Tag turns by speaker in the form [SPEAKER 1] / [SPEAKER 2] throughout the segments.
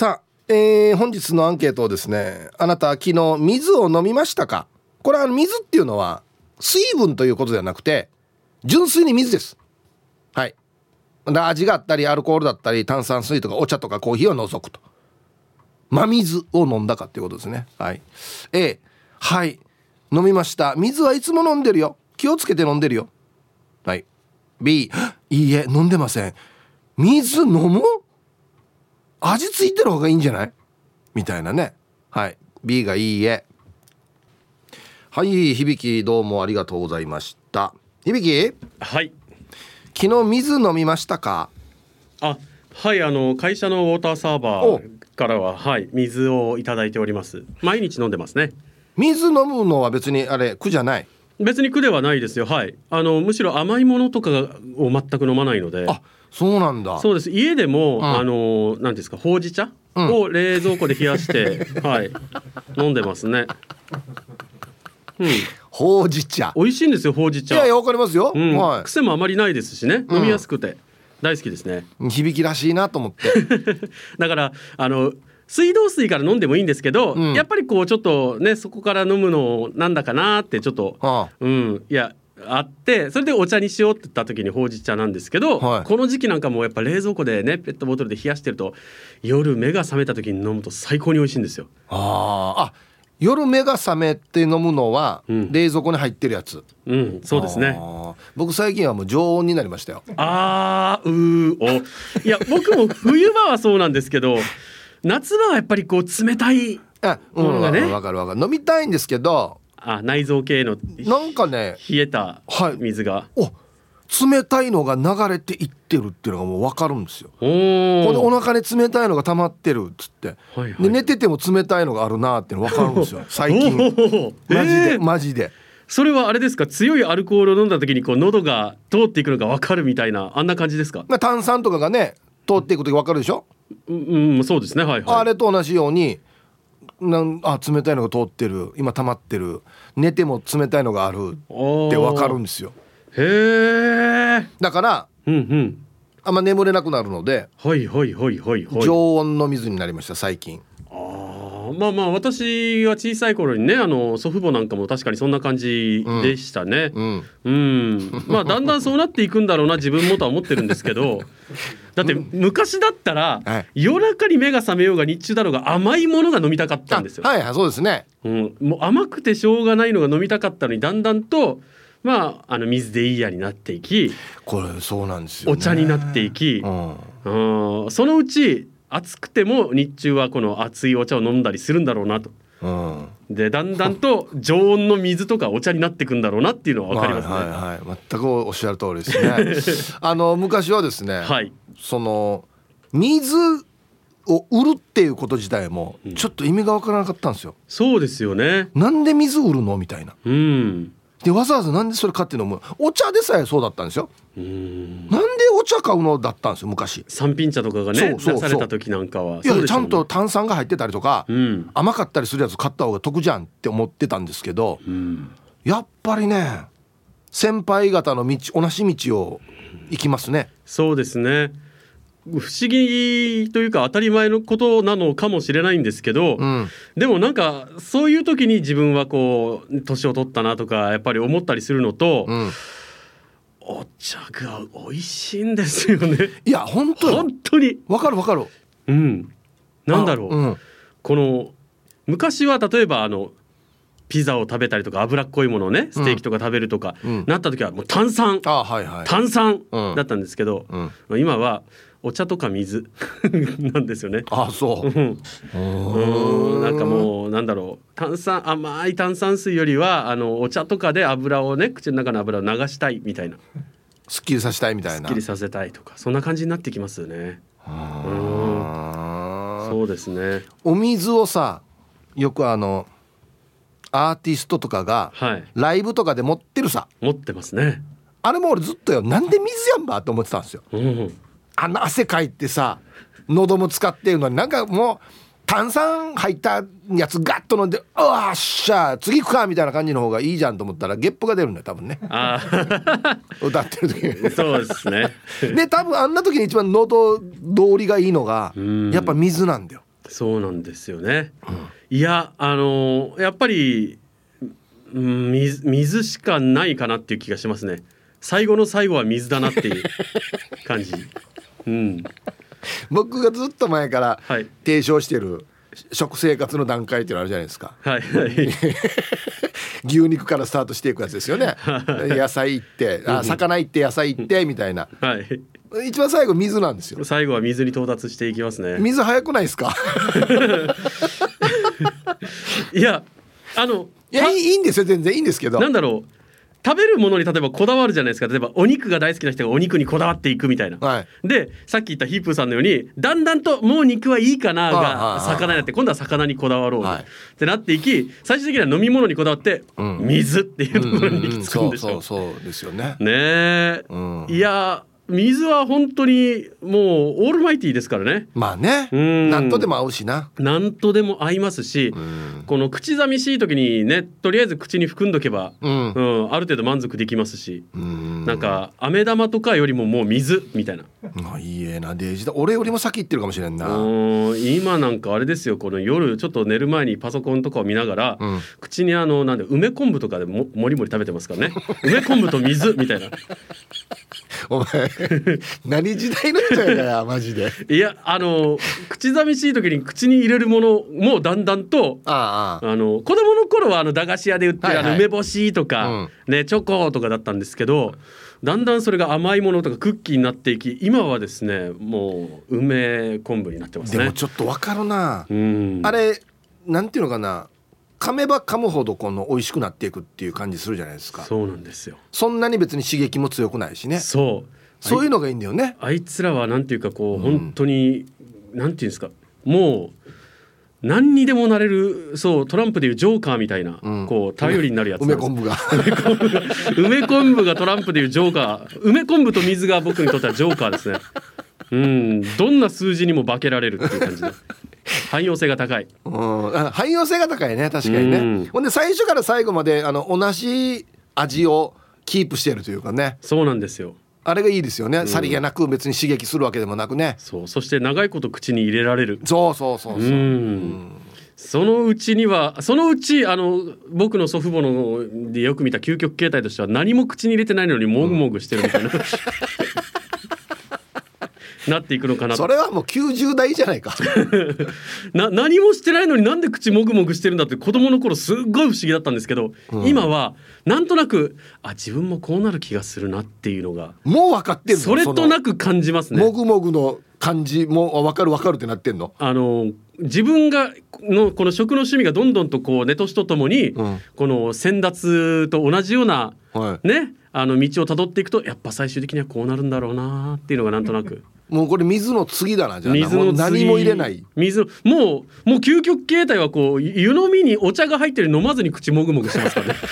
[SPEAKER 1] さあ、えー、本日のアンケートをですねあなたは昨日水を飲みましたか？これは水っていうのは水分ということではなくて純粋に水です。はい。味があったりアルコールだったり炭酸水とかお茶とかコーヒーを除くと。真水を飲んだかっていうことですね。はい。A はい。飲みました。水はいつも飲んでるよ。気をつけて飲んでるよ。はい。B いいえ飲んでません。水飲む味付いてる方がいいんじゃない？みたいなね。はい。B がいいえ。はい響どうもありがとうございました。響
[SPEAKER 2] はい。
[SPEAKER 1] 昨日水飲みましたか？
[SPEAKER 2] あはいあの会社のウォーターサーバーからははい水をいただいております。毎日飲んでますね。
[SPEAKER 1] 水飲むのは別にあれ苦じゃない？
[SPEAKER 2] 別に苦ではないですよ。はい。あのむしろ甘いものとかを全く飲まないので。
[SPEAKER 1] あそうなんだ。
[SPEAKER 2] そうです。家でも、うん、あのなんですかほうじ茶を冷蔵庫で冷やして、はい。飲んでますね。
[SPEAKER 1] うん。ほうじ茶。
[SPEAKER 2] 美味しいんですよほうじ茶。
[SPEAKER 1] いやいやわかりますよ、
[SPEAKER 2] うん、はい、癖もあまりないですしね。飲みやすくて、大好きですね。
[SPEAKER 1] 響きらしいなと思って。
[SPEAKER 2] だからあの水道水から飲んでもいいんですけど、うん、やっぱりこうちょっとねそこから飲むのなんだかなってちょっと、はあ、うん。いやあってそれでお茶にしようって言った時にほうじ茶なんですけど、はい、この時期なんかもやっぱ冷蔵庫でねペットボトルで冷やしてると夜目が覚めた時に飲むと最高に美味しいんですよ。
[SPEAKER 1] ああ夜目が覚めて飲むのは、冷蔵庫に入ってるやつ。
[SPEAKER 2] うんそうですね。
[SPEAKER 1] 僕最近はもう常温になりましたよ。
[SPEAKER 2] あーうお。いや僕も冬場はそうなんですけど 夏場はやっぱりこう冷たいものがね、
[SPEAKER 1] うん、分かる分かる。飲みたいんですけど
[SPEAKER 2] あ内臓系の
[SPEAKER 1] なんかね
[SPEAKER 2] 冷えた水が、
[SPEAKER 1] はい、お冷たいのが流れていってるっていうのがもう分かるんですよ。おお腹に冷たいのが溜まってるっつって、はいはい、で寝てても冷たいのがあるなっての分かるんですよ。最近。マジで、マジで。
[SPEAKER 2] それはあれですか？強いアルコールを飲んだ時にこう喉が通っていくのが分かるみたいなあんな感じですか？
[SPEAKER 1] 炭酸とかがね通っていく時分かるでしょ？
[SPEAKER 2] うん、うん、そうですね。はいはい。
[SPEAKER 1] あれと同じようになんあ冷たいのが通ってる。今溜まってる。寝ても冷たいのがある。って分かるんですよ。
[SPEAKER 2] へえ
[SPEAKER 1] だから、うんうん、あんま眠れなくなるので
[SPEAKER 2] はいはいはいはい、はい、
[SPEAKER 1] 常温の水になりました最近
[SPEAKER 2] まあまあ私は小さい頃にねあの祖父母なんかも確かにそんな感じでしたね。うん、うん、まあだんだんそうなっていくんだろうな自分もとは思ってるんですけど。だって昔だったら、夜中に目が覚めようが日中だろうが甘いものが飲みたかったんですよ。
[SPEAKER 1] はいはいそうですね。
[SPEAKER 2] うん、もう甘くてしょうがないのが飲みたかったのにだんだんとまああの水でいいやになっていき
[SPEAKER 1] これそうなんですよ、
[SPEAKER 2] ね、お茶になっていき、うん、うん。そのうち暑くても日中はこの熱いお茶を飲んだりするんだろうなと。うん、でだんだんと常温の水とかお茶になっていくんだろうなっていうのは分かりますね。はいはい
[SPEAKER 1] はい、全くおっしゃる通りですね。あの昔はですね、はい、その水を売るっていうこと自体もちょっと意味が分からなかったんですよ。
[SPEAKER 2] そうですよね。
[SPEAKER 1] なんで水売るの？みたいな。うん。でわざわざなんでそれ買っての？もお茶でさえそうだったんですよ。うん。なんでお茶買うのだったんですよ昔。
[SPEAKER 2] 三品茶とかがね出された時なんかは。
[SPEAKER 1] いや、ね、ちゃんと炭酸が入ってたりとか、うん、甘かったりするやつ買った方が得じゃんって思ってたんですけど、うん、やっぱりね先輩方の道同じ道を行きますね。
[SPEAKER 2] そうですね不思議というか当たり前のことなのかもしれないんですけど、うん、でもなんかそういう時に自分はこう年を取ったなとかやっぱり思ったりするのと、うん、お茶が美味しいんですよね。
[SPEAKER 1] いや本当
[SPEAKER 2] 本当に。
[SPEAKER 1] わかるわかる。
[SPEAKER 2] うん。なんだろう、うん、この昔は例えばあのピザを食べたりとか脂っこいものをねステーキとか食べるとか、うん、なった時はもう炭酸、はいはい、炭酸だったんですけど、うん、今はお茶とか水 なんですよね。
[SPEAKER 1] あそう。う
[SPEAKER 2] ん。なんかもうなんだろう炭酸甘い炭酸水よりはあのお茶とかで油をね口の中の油を流したいみたいな。
[SPEAKER 1] すっきりさせたいみたいな。
[SPEAKER 2] すっきりさせたいとかそんな感じになってきますよね。うん。そうですね。
[SPEAKER 1] お水をさよくあのアーティストとかが、はい、ライブとかで持ってるさ。
[SPEAKER 2] 持ってますね。
[SPEAKER 1] あれも俺ずっとよなんで水やんばって思ってたんですよ。うんあんな汗かいてさ喉も使ってるのになんかもう炭酸入ったやつガッと飲んで「うわっしゃ次行くか」みたいな感じの方がいいじゃんと思ったらゲップが出るんだよ多分ね。歌ってる時。に
[SPEAKER 2] そうですね。
[SPEAKER 1] で多分あんな時に一番喉通りがいいのがやっぱ水なんだよ。
[SPEAKER 2] そうなんですよね、うん、いやあのやっぱり、うん、水水しかないかなっていう気がしますね。最後の最後は水だなっていう感じうん
[SPEAKER 1] 僕がずっと前から提唱してる食生活の段階っていうのあるじゃないですか。
[SPEAKER 2] はいはい、
[SPEAKER 1] 牛肉からスタートしていくやつですよね。野菜行ってあ魚行って野菜行ってみたいな。
[SPEAKER 2] はい。
[SPEAKER 1] 一番最後水なんですよ。
[SPEAKER 2] 最後は水に到達していきますね。
[SPEAKER 1] 水早くないですか？
[SPEAKER 2] いやあの
[SPEAKER 1] いやいいんですよ全然いいんですけど。
[SPEAKER 2] なんだろう。食べるものに例えばこだわるじゃないですか。例えばお肉が大好きな人がお肉にこだわっていくみたいな、
[SPEAKER 1] はい、
[SPEAKER 2] でさっき言ったヒープーさんのようにだんだんともう肉はいいかなが魚になって今度は魚にこだわろう、はい、ってなっていき最終的には飲み物にこだわって水っていうところに行き着くんでしょ、
[SPEAKER 1] うそうそうですよね。
[SPEAKER 2] ねえ、うん、いや水は本当にもうオールマイティーですからね。
[SPEAKER 1] まあね。何とでも合うしな。
[SPEAKER 2] 何とでも合いますしこの口寂しい時にねとりあえず口に含んどけば、うん、うん、ある程度満足できますしなんか飴玉とかよりももう水みたいな。
[SPEAKER 1] あいいえなデージだ。俺よりも先行ってるかもしれんな。
[SPEAKER 2] 今なんかあれですよこの夜ちょっと寝る前にパソコンとかを見ながら、うん、口にあのなんで梅昆布とかでももりもり食べてますからね。梅昆布と水みたいな。
[SPEAKER 1] お前 何時代の人やかやマジで。
[SPEAKER 2] いやあの口寂しい時に口に入れるものもだんだんと
[SPEAKER 1] あ。
[SPEAKER 2] あの子供の頃はあの駄菓子屋で売ってる、はいはい、あの梅干しとか、うん、ねチョコとかだったんですけどだんだんそれが甘いものとかクッキーになっていき今はですねもう梅昆布になってますね。
[SPEAKER 1] でもちょっとわかるな、うん、あれなんていうのかな。噛めば噛むほどこの美味しくなっていくっていう感じするじゃないですか。
[SPEAKER 2] そうなんですよ。
[SPEAKER 1] そんなに別に刺激も強くないしね。
[SPEAKER 2] そう
[SPEAKER 1] そういうのがいいんだよね。
[SPEAKER 2] あいつらはなんていうかこう、うん、本当になんていうんですかもう何にでもなれるそうトランプでいうジョーカーみたいな、うん、こう頼りになるやつ
[SPEAKER 1] 梅昆布が。
[SPEAKER 2] 梅昆布がトランプでいうジョーカー。梅昆布と水が僕にとってはジョーカーですね。うん。どんな数字にも化けられるっていう感じで。汎用性が高い、
[SPEAKER 1] うん、汎用性が高いね確かにね、うん、ほんで最初から最後まであの同じ味をキープしてるというかね。
[SPEAKER 2] そうなんですよ
[SPEAKER 1] あれがいいですよね、さりげなく別に刺激するわけでもなくね。
[SPEAKER 2] そう。そして長いこと口に入れられる。
[SPEAKER 1] そうそうそうそう、うん。
[SPEAKER 2] そのうちにはそのうちあの僕の祖父母のでよく見た究極形態としては何も口に入れてないのにもぐもぐしてるみたいな、うん、なっていくのかな。
[SPEAKER 1] それはもう90代じゃないか。
[SPEAKER 2] な何もしてないのになんで口もぐもぐしてるんだって子供の頃すっごい不思議だったんですけど、うん、今はなんとなくあ自分もこうなる気がするなっていうのが
[SPEAKER 1] もう分かってる
[SPEAKER 2] それとなく感じますね。
[SPEAKER 1] もぐもぐの感じも分かる分かるってなってんの？
[SPEAKER 2] あの自分がのこの食の趣味がどんどんとこう寝年とともに、うん、この先達と同じような、はい、ねあの道をたどっていくとやっぱ最終的にはこうなるんだろうなっていうのがなんとなく
[SPEAKER 1] もうこれ水の次だなじゃあ水の何も入れない。
[SPEAKER 2] 水もうもう究極形態はこう湯飲みにお茶が入ってる飲まずに口もぐもぐしてますからね。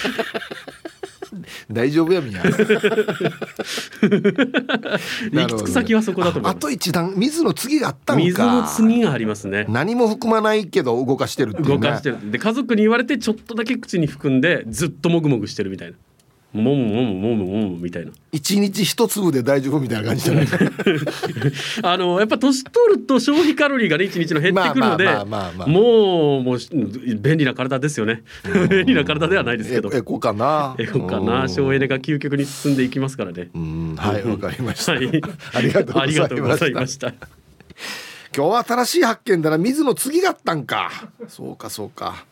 [SPEAKER 1] 大丈夫やみんな。行
[SPEAKER 2] き着く先はそこだと思
[SPEAKER 1] うあと一段水の次があった
[SPEAKER 2] 水の次がありますね。
[SPEAKER 1] 何も含まないけど動かしてるね、
[SPEAKER 2] 動かしてる。で家族に言われてちょっとだけ口に含んでずっともぐもぐしてるみたいなもむもむもむもむみたいな。
[SPEAKER 1] 一日一粒で大丈夫みたいな感じじゃない
[SPEAKER 2] あのやっぱ年取ると消費カロリーがね一日の減ってくるのでもうもう便利な体ですよね。便利な体ではないですけど。
[SPEAKER 1] エコかな。
[SPEAKER 2] エコかな。省エネが究極に進んでいきますからね。
[SPEAKER 1] はいわかりました、
[SPEAKER 2] はい、
[SPEAKER 1] ありがとうございました。今日は新しい発見だな。水の次があったんか。そうかそうか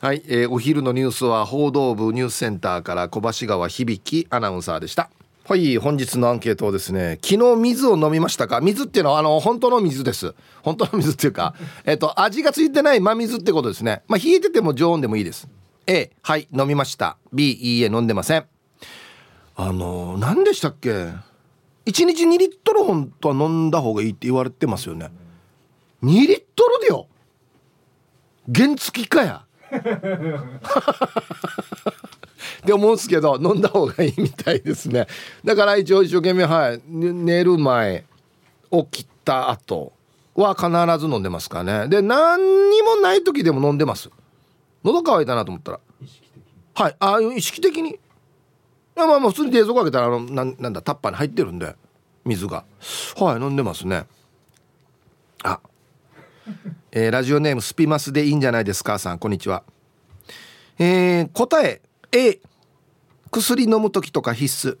[SPEAKER 1] はい、えー、お昼のニュースは報道部ニュースセンターから小橋川響アナウンサーでした。はい本日のアンケートをですね昨日水を飲みましたか？水っていうのはあの本当の水です。本当の水っていうか えっと味がついてない真水ってことですね。まあ冷えてても常温でもいいです。A はい飲みました。B いいえ飲んでません。あの何でしたっけ？1日2リットル本当は飲んだ方がいいって言われてますよね。2リットルでよ。原付かやって思うんですけど飲んだ方がいいみたいですね。だから一応一生懸命はい寝る前起きた後は必ず飲んでますからね。で何にもない時でも飲んでます。喉乾いたなと思ったら。はいあ意識的に。まあまあ普通に冷蔵庫開けたらあのなんなんだタッパーに入ってるんで水が。はい飲んでますね。あえー、ラジオネームスピマスでいいんじゃないですかさん。こんにちは。えー、答え A 薬飲む時とか必須。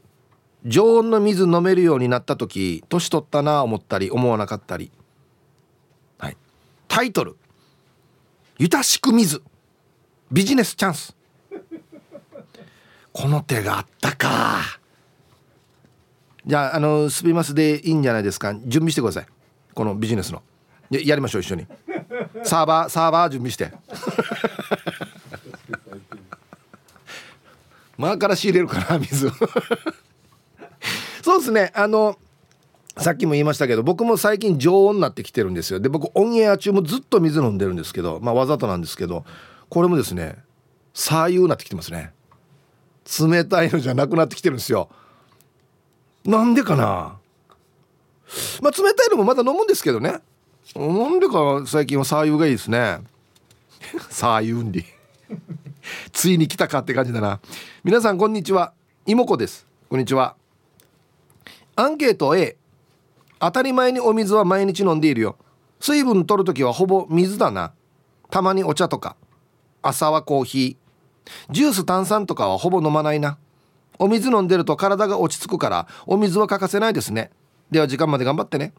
[SPEAKER 1] 常温の水飲めるようになった時年取ったな思ったり思わなかったり。はい。タイトル「ゆたしく水。ビジネスチャンス」この手があったかじゃああのすみますでいいんじゃないですか。準備してください。このビジネスの。ややりましょう一緒に。サーバーサーバー準備して。間から仕入れるかな水そうですね。あのさっきも言いましたけど僕も最近常温になってきてるんですよ。で僕オンエア中もずっと水飲んでるんですけどまあわざとなんですけどこれもですね左右になってきてますね。冷たいのじゃなくなってきてるんですよ。なんでかな。まあ冷たいのもまだ飲むんですけどね。なんでか最近は左右がいいですね。左右についに来たかって感じだな。皆さんこんにちは。妹子です。こんにちは。アンケート A 当たり前にお水は毎日飲んでいるよ。水分取るときはほぼ水だな。たまにお茶とか。朝はコーヒー。ジュース炭酸とかはほぼ飲まないな。お水飲んでると体が落ち着くからお水は欠かせないですね。では時間まで頑張ってね。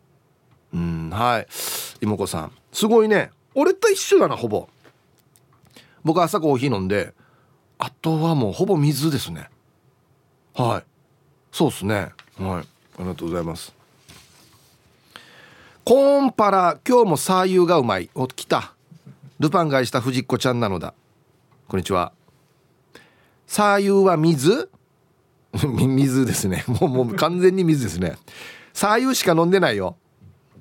[SPEAKER 1] うんはい。妹子さん。すごいね。俺と一緒だなほぼ。僕朝コーヒー飲んであとはもうほぼ水ですね。はい。そうっすね。はい。ありがとうございます。コーンパラ今日もサーユーがうまい。お来た。ルパン買いした藤子ちゃんなのだ。こんにちは。サーユーは水？水ですね。もうもう完全に水ですね。サーユーしか飲んでないよ。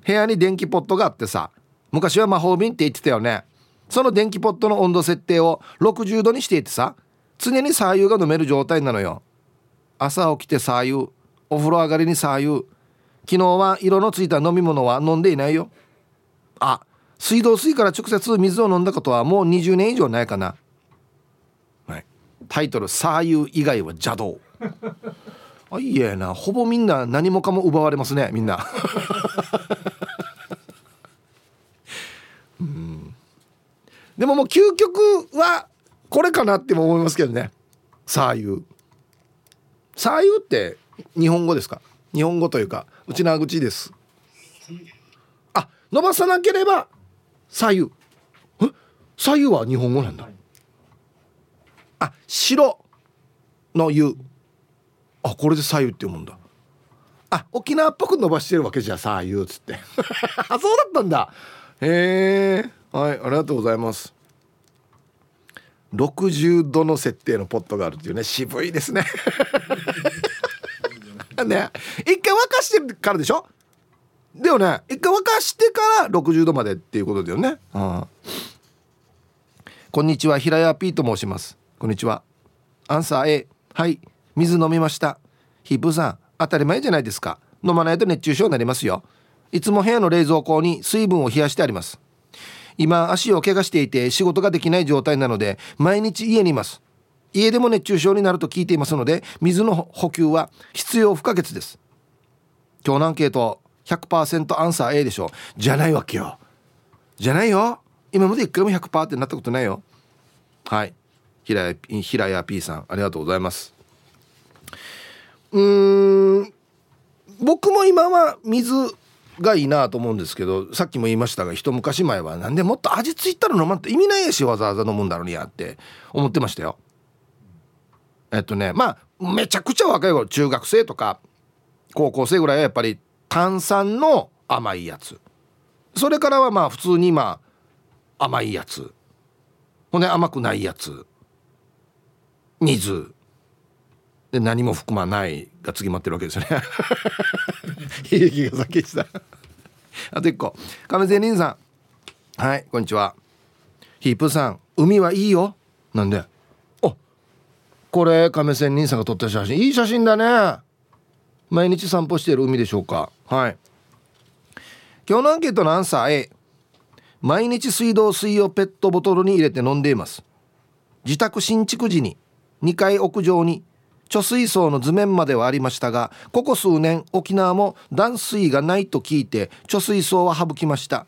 [SPEAKER 1] 部屋に電気ポットがあってさ昔は魔法瓶って言ってたよね。その電気ポットの温度設定を60度にしていてさ常に左右が飲める状態なのよ。朝起きて左右お風呂上がりに左右昨日は色のついた飲み物は飲んでいないよ。あ水道水から直接水を飲んだことはもう20年以上ないかな、はい、タイトル「左右以外は邪道」あいえなほぼみんな何もかも奪われますねみんな。うん。でももう究極はこれかなっても思いますけどね。左右左右って日本語ですか？日本語というかうちな口です。あ伸ばさなければ左右え？左右は日本語なんだ。あ白の湯あこれで左右って読むんだ。あ沖縄っぽく伸ばしてるわけじゃ左右っつって。あそうだったんだ。へえ。はいありがとうございます。60度の設定のポットがあるっていうね。渋いですね。ね。一回沸かしてからでしょ？でもね。一回沸かしてから60度までっていうことだよね、うん、こんにちは平屋 P と申します。こんにちは。アンサー A はい。水飲みました。ヒップさん当たり前じゃないですか。飲まないと熱中症になりますよ。いつも部屋の冷蔵庫に水分を冷やしてあります。今足を怪我していて仕事ができない状態なので毎日家にいます。家でも熱中症になると聞いていますので水の補給は必要不可欠です。今日のアンケート100%アンサー A でしょう。じゃないわけよ。じゃないよ。今まで一回も100%ってなったことないよ。はい。平谷平谷 P さんありがとうございます。うん僕も今は水がいいなと思うんですけどさっきも言いましたが一昔前はなんでもっと味付いたら飲まんと意味ないしわざわざ飲むんだろうにやって思ってましたよ。えっとねまあめちゃくちゃ若い頃中学生とか高校生ぐらいはやっぱり炭酸の甘いやつ。それからはまあ普通にまあ甘いやつ。ほんで甘くないやつ。水。で何も含まないが次待ってるわけですよね。悲劇が先した。あと一個。亀仙人さん。はいこんにちは。ヒープさん。海はいいよ。なんで。おこれ亀仙人さんが撮った写真。いい写真だね。毎日散歩している海でしょうか。はい。今日のアンケートのアンサー。A 毎日水道水をペットボトルに入れて飲んでいます。自宅新築時に2階屋上に貯水槽の図面まではありましたがここ数年沖縄も断水がないと聞いて貯水槽は省きました。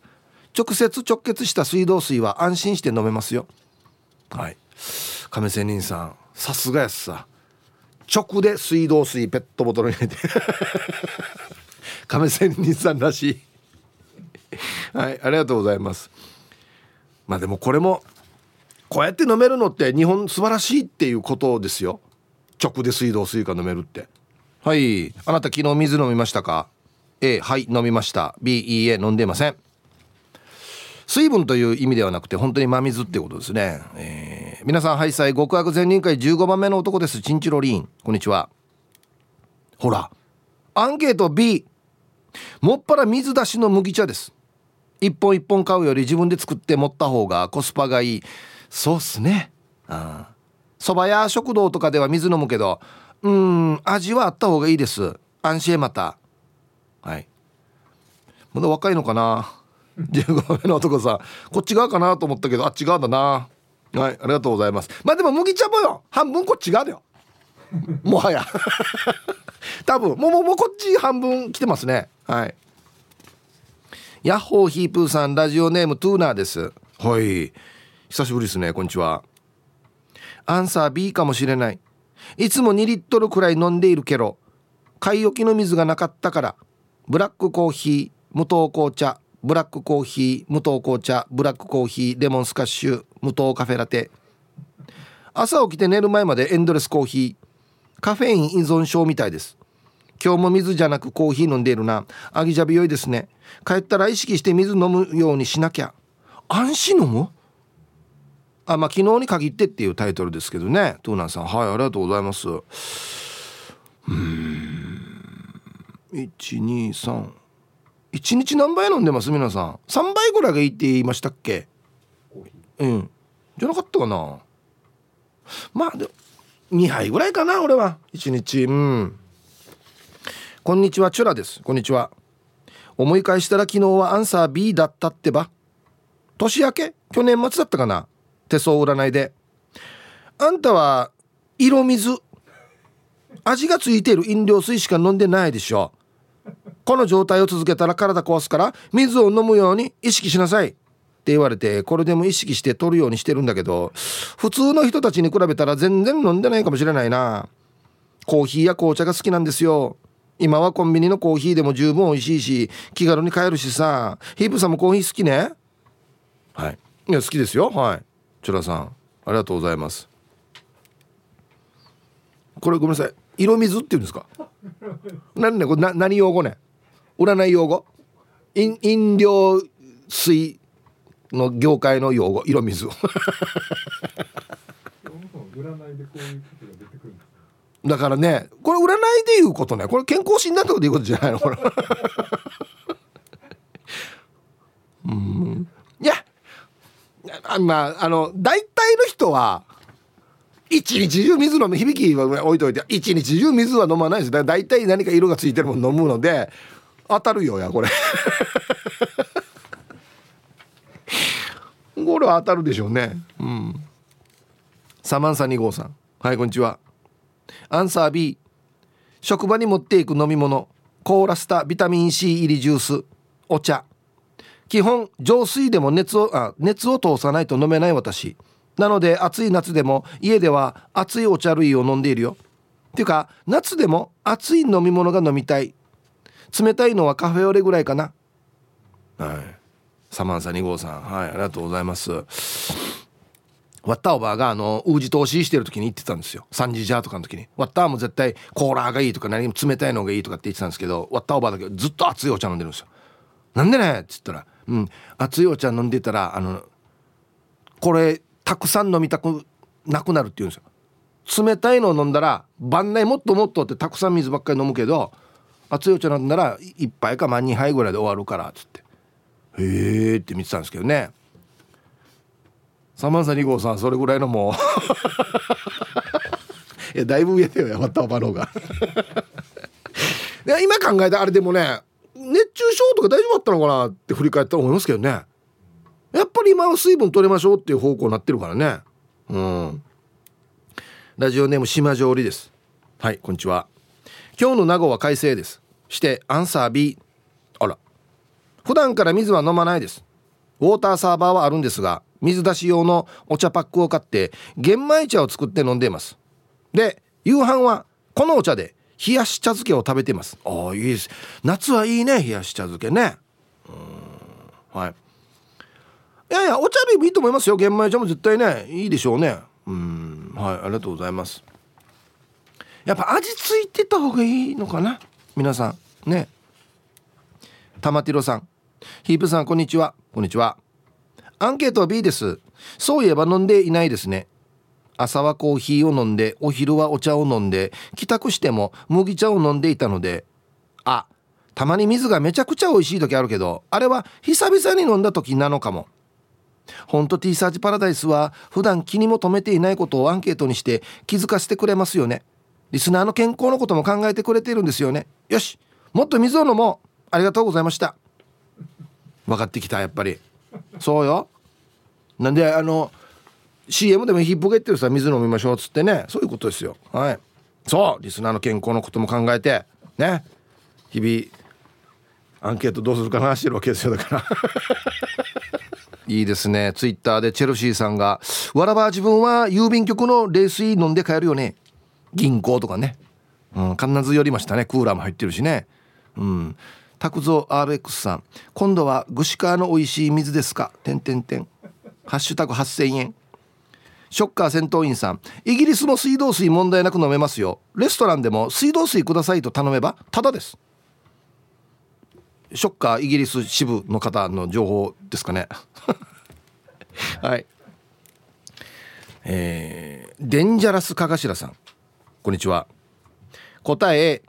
[SPEAKER 1] 直接直結した水道水は安心して飲めますよ。はい。亀仙人さんさすがやすさ。直で水道水ペットボトルに入れて。亀仙人さんらしい。はいありがとうございます。まあでもこれもこうやって飲めるのって日本素晴らしいっていうことですよ。直で水道水が飲めるって。はい。あなた昨日水飲みましたか？A はい飲みました。B いいえ飲んでません。水分という意味ではなくて本当に真水ってことですね、えー、皆さんハイサイ極悪善人会15番目の男です。チンチロリーン。こんにちは。ほら。アンケート B もっぱら水出しの麦茶です。一本一本買うより自分で作って持った方がコスパがいい。そうっすね。あそばや食堂とかでは水飲むけどうん味はあった方がいいです。安心また。はい。まだ若いのかな？15目の男さん。こっち側かなと思ったけどあっち側だな。はいありがとうございます。まあでも麦茶もよ。半分こっち側だよ。もはや。多分。もうもうこっち半分来てますね。はい。ヤッホーヒープーさんラジオネームトゥーナーです。はい。久しぶりですねこんにちはアンサー B かもしれない。いつも2リットルくらい飲んでいるけど買い置きの水がなかったから。ブラックコーヒー無糖紅茶。ブラックコーヒー無糖紅茶。ブラックコーヒーレモンスカッシュ。無糖カフェラテ。朝起きて寝る前までエンドレスコーヒー。カフェイン依存症みたいです。今日も水じゃなくコーヒー飲んでいるな。アギジャビ良いですね。帰ったら意識して水飲むようにしなきゃ。安心飲む？あまあ昨日に限ってっていうタイトルですけどね。トーナンさん。はいありがとうございます。うん。123一日何杯飲んでます？皆さん。3杯ぐらいがいいって言いましたっけ？うん。じゃなかったかな？まあで2杯ぐらいかな俺は。1日。うん。こんにちはチュラです。こんにちは。思い返したら昨日はアンサー B だったってば。年明け？去年末だったかな？手相占いで。あんたは色水味がついている飲料水しか飲んでないでしょ。この状態を続けたら体壊すから水を飲むように意識しなさい。って言われてこれでも意識して取るようにしてるんだけど普通の人たちに比べたら全然飲んでないかもしれないな。コーヒーや紅茶が好きなんですよ。今はコンビニのコーヒーでも十分美味しいし気軽に買えるしさ。ヒープさんもコーヒー好きね？はい。いや好きですよ。はい。チュラさんありがとうございます。これごめんなさい。色水って言うんですか？何ねこれな何用語ね？占い用語？飲飲料水の業界の用語？色水 だからねこれ占いで言うことね。これ健康診断とかで言うことじゃないのこれ。うん。いやあまああの大体の人は一日中水飲む響きは置いといて一日中水は飲まないです。だ大体何か色がついてるもの飲むので当たるよやこれ。これは当たるでしょうね。うん。サマンサ2号さん。はいこんにちは。アンサー B 職場に持っていく飲み物。コーラスタビタミン C 入りジュース。お茶。基本浄水でも熱をあ熱を通さないと飲めない私。なので暑い夏でも家では熱いお茶類を飲んでいるよ。っていうか夏でも熱い飲み物が飲みたい。冷たいのはカフェオレぐらいかな。はい。サマンサ2号さん。はいありがとうございます。ワッターおばあがあのウージ投資してる時に言ってたんですよ。3時ジャーとかの時に。ワッターも絶対コーラがいいとか何も冷たいのがいいとかって言ってたんですけどワッターおばあだけずっと熱いお茶飲んでるんですよ。なんでね？っつったらうん。熱いお茶飲んでたらあのこれたくさん飲みたくなくなるって言うんですよ。冷たいのを飲んだら晩内もっともっとってたくさん水ばっかり飲むけど熱いお茶飲んだら1杯かまあ2杯ぐらいで終わるからっつって。へえって見てたんですけどね。サマンサ2号さんそれぐらいのもう。いやだいぶ上だよ山田おばの方が。今考えたあれでもね中症とか大丈夫だったのかなって振り返ったら思いますけどね。やっぱり今は水分取れましょうっていう方向になってるからね。うん。ラジオネーム島上りです。はいこんにちは。今日の名護は快晴です。してアンサー B あら。普段から水は飲まないです。ウォーターサーバーはあるんですが水出し用のお茶パックを買って玄米茶を作って飲んでいます。で夕飯はこのお茶で冷やし茶漬けを食べています。ああいいです。夏はいいね冷やし茶漬けね。うん。はい。いやいやお茶類もいいと思いますよ。玄米茶も絶対ねいいでしょうね。うん。はいありがとうございます。やっぱ味付いてた方がいいのかな？皆さん。ね。玉ティロさん。ヒープさんこんにちは。こんにちは。アンケートは B です。そういえば飲んでいないですね。朝はコーヒーを飲んでお昼はお茶を飲んで帰宅しても麦茶を飲んでいたのであたまに水がめちゃくちゃ美味しい時あるけどあれは久々に飲んだ時なのかも。ほんと T サーチパラダイスは普段気にも留めていないことをアンケートにして気づかせてくれますよね。リスナーの健康のことも考えてくれているんですよね。よしもっと水を飲もう。ありがとうございました。分かってきたやっぱり。そうよ。なんであの CM でもヒップゲってるさ水飲みましょうっつってね。そういうことですよ。はい。そう。リスナーの健康のことも考えてね。日々アンケートどうするか話してるわけですよだから。いいですね。ツイッターでチェルシーさんが「わらば自分は郵便局の冷水飲んで帰るよね。銀行とかね。うん必ず寄りましたね。クーラーも入ってるしね。うん。拓蔵 RX さん。今度は具志川の美味しい水ですか？てんてんてん。ハッシュタグ8000円。ショッカー戦闘員さん。イギリスも水道水問題なく飲めますよ。レストランでも水道水くださいと頼めばただです。ショッカーイギリス支部の方の情報ですかね。はい。えー、デンジャラスかがしらさん。こんにちは。答え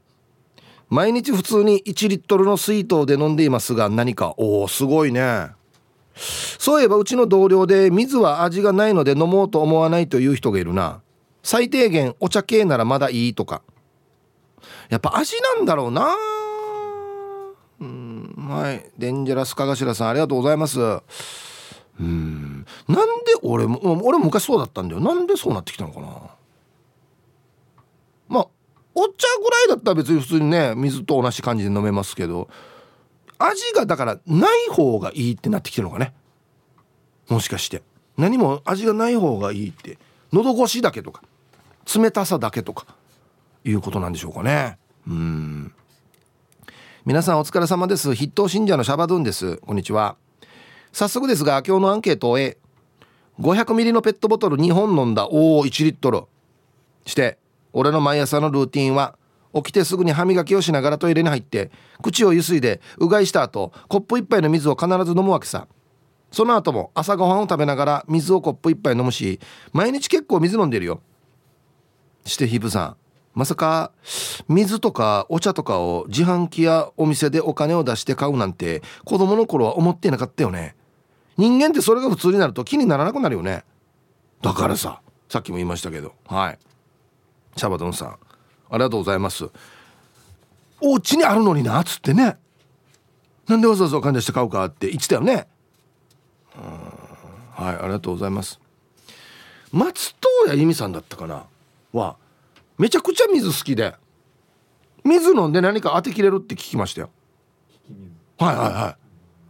[SPEAKER 1] 毎日普通に1リットルの水筒で飲んでいますが何かおおすごいね。そういえばうちの同僚で水は味がないので飲もうと思わないという人がいるな。最低限お茶系ならまだいいとか。やっぱ味なんだろうな。うんはい。デンジャラスかがしらさんありがとうございます。うん。なんで俺も俺も昔そうだったんだよ。なんでそうなってきたのかな。まあお茶ぐらいだったら別に普通にね水と同じ感じで飲めますけど味がだからない方がいいってなってきてるのかね。もしかして。何も味がない方がいいって。喉越しだけとか。冷たさだけとか。いうことなんでしょうかね。うん。皆さんお疲れ様です。筆頭信者のシャバドゥンです。こんにちは。早速ですが今日のアンケートを A 500ミリのペットボトル2本飲んだおお1リットル。して俺の毎朝のルーティンは起きてすぐに歯磨きをしながらトイレに入って口をゆすいでうがいした後コップ一杯の水を必ず飲むわけさ。その後も朝ごはんを食べながら水をコップ一杯飲むし毎日結構水飲んでるよ。してヒブさん。まさか水とかお茶とかを自販機やお店でお金を出して買うなんて子供の頃は思ってなかったよね。人間ってそれが普通になると気にならなくなるよね。だからささっきも言いましたけど。はい。シャバドンさん。ありがとうございます。お家にあるのになっつってね。なんでわざわざお金出して買うかって言ってたよね。はいありがとうございます。松任谷由実さんだったかな？はめちゃくちゃ水好きで。水飲んで何か当てきれるって聞きましたよ。はいはいはい。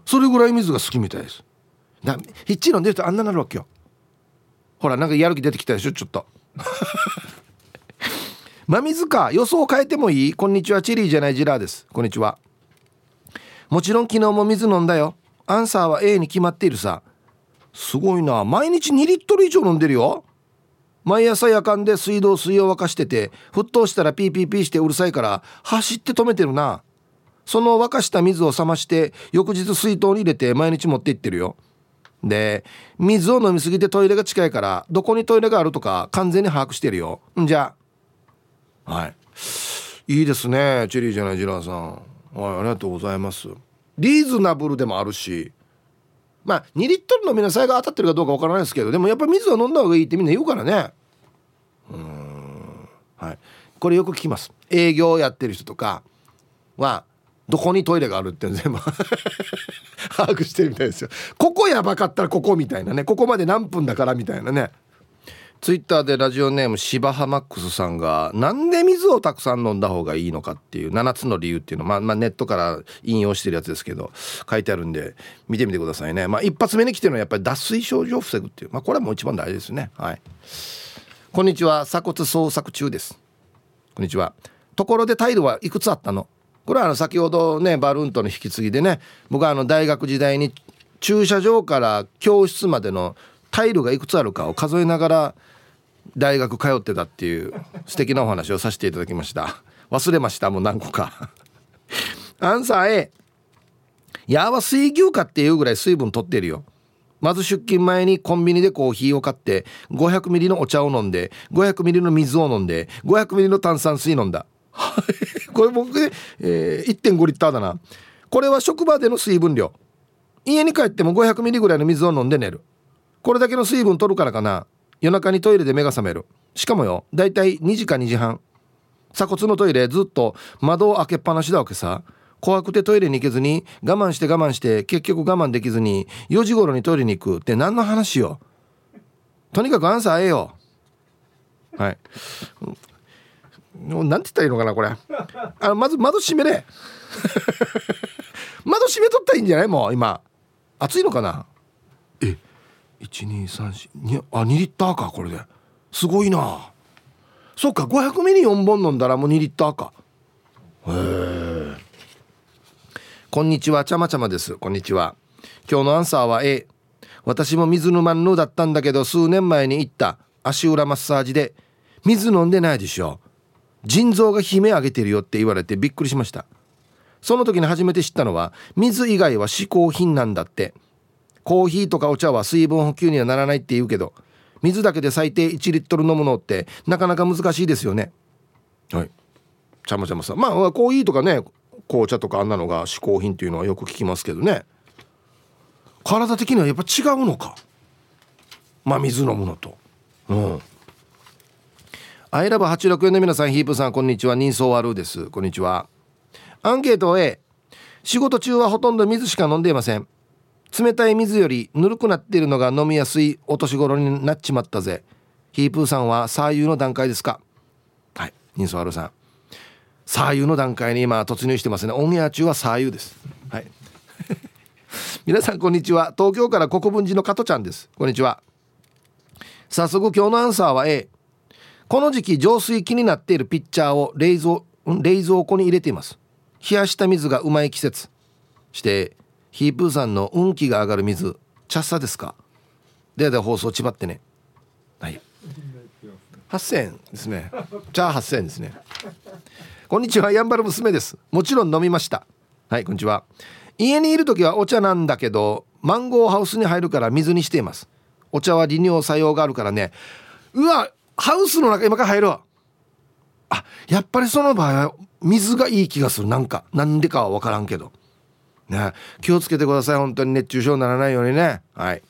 [SPEAKER 1] それぐらい水が好きみたいです。だひっちり飲んでるとあんななるわけよ。ほらなんかやる気出てきたでしょ？ちょっと。真水か。予想変えてもいい？こんにちは。チェリーじゃないジラーです。こんにちは。もちろん昨日も水飲んだよアンサーは A に決まっているさ。すごいな。毎日2リットル以上飲んでるよ。毎朝夜間で水道水を沸かしてて沸騰したらピーピーピーしてうるさいから走って止めてるな。その沸かした水を冷まして翌日水筒に入れて毎日持って行ってるよ。で水を飲みすぎてトイレが近いからどこにトイレがあるとか完全に把握してるよ。んじゃ。はい。いいですね。チェリーじゃないジラーさん。はいありがとうございます。リーズナブルでもあるしまあ2リットルの皆さんが当たってるかどうかわからないですけどでもやっぱ水は飲んだ方がいいってみんな言うからね。うん。はい。これよく聞きます。営業やってる人とかはどこにトイレがあるって全部 把握してるみたいですよ。ここやばかったらここみたいなね。ここまで何分だからみたいなね。ツイッターでラジオネーム芝浜マックスさんがなんで水をたくさん飲んだ方がいいのかっていう7つの理由っていうのまあ、まあ、ネットから引用してるやつですけど書いてあるんで見てみてくださいね。まあ一発目に来てるのはやっぱり脱水症状を防ぐっていうまあこれはもう一番大事ですね。はい。こんにちは。鎖骨捜索中です。こんにちは。ところでタイルはいくつあったの？これはあの先ほどねバルーンとの引き継ぎでね僕はあの大学時代に駐車場から教室までのタイルがいくつあるかを数えながら大学通ってたっていう素敵なお話をさせていただきました。忘れましたもう何個か。アンサー A やは水牛かっていうぐらい水分取ってるよ。まず出勤前にコンビニでコーヒーを買って500ミリのお茶を飲んで500ミリの水を飲んで500ミリの炭酸水飲んだ。これ僕、えー、1.5リッターだな。これは職場での水分量。家に帰っても500ミリぐらいの水を飲んで寝る。これだけの水分取るからかな。夜中にトイレで目が覚める。しかもよだいたい2時か2時半。鎖骨のトイレずっと窓を開けっぱなしだわけさ。怖くてトイレに行けずに我慢して我慢して結局我慢できずに4時頃にトイレに行くって何の話よ。とにかくアンサーええよ。はい。なんて言ったらいいのかなこれ。あのまず窓閉めれ。窓閉めとったらいいんじゃない？もう今。暑いのかな？え1232あ2リッターかこれで。すごいな。そっか500ミリ4本飲んだらもう2リッターか。へえ。こんにちはちゃまちゃまです。こんにちは。今日のアンサーは A 私も水沼のだったんだけど数年前に行った足裏マッサージで水飲んでないでしょ。腎臓が悲鳴上げてるよって言われてびっくりしました。その時に初めて知ったのは水以外は嗜好品なんだって。コーヒーとかお茶は水分補給にはならないって言うけど水だけで最低1リットル飲むのってなかなか難しいですよね。はい。ちゃまちゃまさん。まあコーヒーとかね紅茶とかあんなのが嗜好品っていうのはよく聞きますけどね。体的にはやっぱ違うのか。まあ水飲むのと。うん。アイラブ864の皆さんヒープさんこんにちは。人相悪です。こんにちは。アンケート A 仕事中はほとんど水しか飲んでいません冷たい水よりぬるくなっているのが飲みやすいお年頃になっちまったぜ。ヒープーさんは左右の段階ですか？はい。ニンソワルさん。左右の段階に今突入してますね。オンエア中は左右です。はい。皆さんこんにちは。東京から国分寺の加トちゃんです。こんにちは。早速今日のアンサーは A この時期浄水器になっているピッチャーを冷蔵冷蔵庫に入れています。冷やした水がうまい季節。してヒープーさんの運気が上がる水チャッサですか？でで放送ちばってね。はい。8000円ですね。じゃあ8000円ですね。こんにちは。やんばる娘です。もちろん飲みました。はいこんにちは。家にいる時はお茶なんだけどマンゴーハウスに入るから水にしています。お茶は利尿作用があるからね。うわハウスの中今から入るわ。あやっぱりその場合は水がいい気がする。なんかなんでかは分からんけど。ね。気をつけてください。本当に熱中症にならないようにね。はい。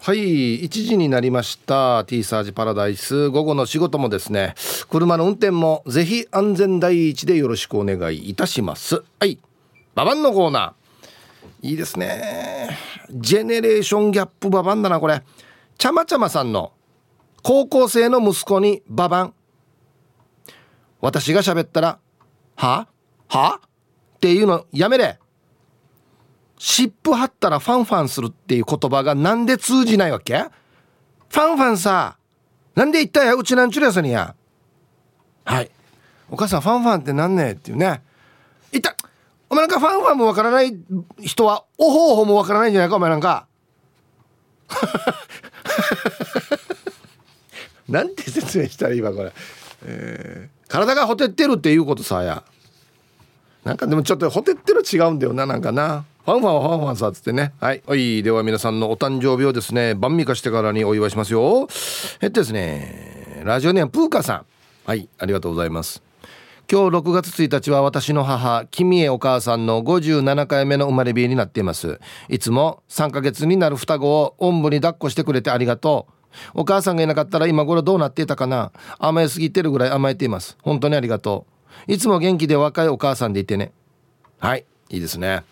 [SPEAKER 1] はい。1時になりました。T サージパラダイス。午後の仕事もですね。車の運転もぜひ安全第一でよろしくお願いいたします。はい。ババンのコーナー。いいですね。ジェネレーションギャップババンだなこれ。ちゃまちゃまさんの高校生の息子にババン。私が喋ったら「は？は？っていうのやめれ。湿布貼ったらファンファンするっていう言葉がなんで通じないわけ？ファンファンさなんで言ったや？うちなんちゅうやさにや。はい。お母さんファンファンってなんねっていうね。言った。お前なんかファンファンもわからない人はおほおほもわからないんじゃないか？お前なんか。なんて説明したら今これ、えー、体がほてってるっていうことさや。なんかでもちょっとほてってる違うんだよななんかなファンファンファンファンさっつってね。はい。はいでは皆さんのお誕生日をですね晩味化してからにお祝いしますよ。えっとですねラジオネームプーカさん。はいありがとうございます。今日6月1日は私の母君へお母さんの57回目の生まれ日になっています。いつも3ヶ月になる双子をおんぶに抱っこしてくれてありがとう。お母さんがいなかったら今頃どうなっていたかな。甘えすぎてるぐらい甘えています。本当にありがとう。いつも元気で若いお母さんでいてね。はい。いいですね。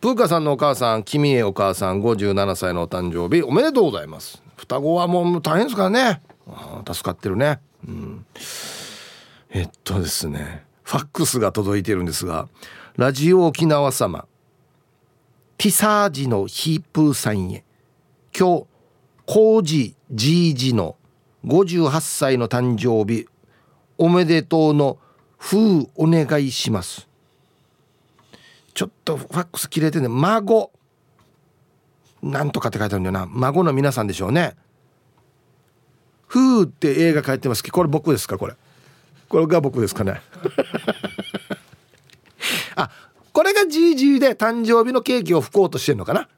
[SPEAKER 1] プーカさんのお母さん君へお母さん57歳のお誕生日おめでとうございます。双子はもう大変ですからね。助かってるね。うん。えっとですねファックスが届いてるんですがラジオ沖縄様ティサージのヒープーさんへ今日コージジージの58歳の誕生日おめでとうの風お願いします。ちょっとファックス切れてね孫。なんとかって書いてあるんだよな。孫の皆さんでしょうね。風って映画書いてますけどこれ僕ですかこれ。これが僕ですかね。あこれが GG で誕生日のケーキを吹こうとしてるのかな、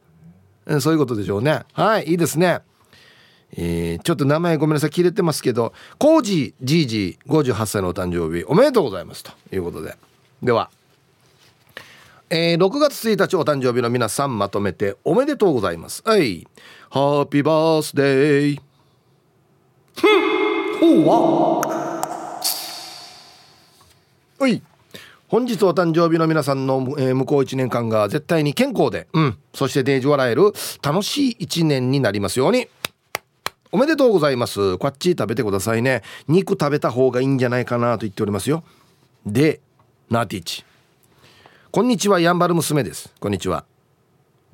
[SPEAKER 1] うん、そういうことでしょうね。はいいいですね。えー、ちょっと名前ごめんなさい切れてますけどコージージージー58歳のお誕生日おめでとうございますということで。では、えー、6月1日お誕生日の皆さんまとめておめでとうございます。はい。ハッピーバースデーふん。ほうわ。はい。本日お誕生日の皆さんの、えー、向こう1年間が絶対に健康で、うん、そしてデージ笑える楽しい1年になりますように。おめでとうございます。こっち食べてくださいね。肉食べた方がいいんじゃないかなと言っておりますよ。でナーティーチ。こんにちはやんばる娘です。こんにちは。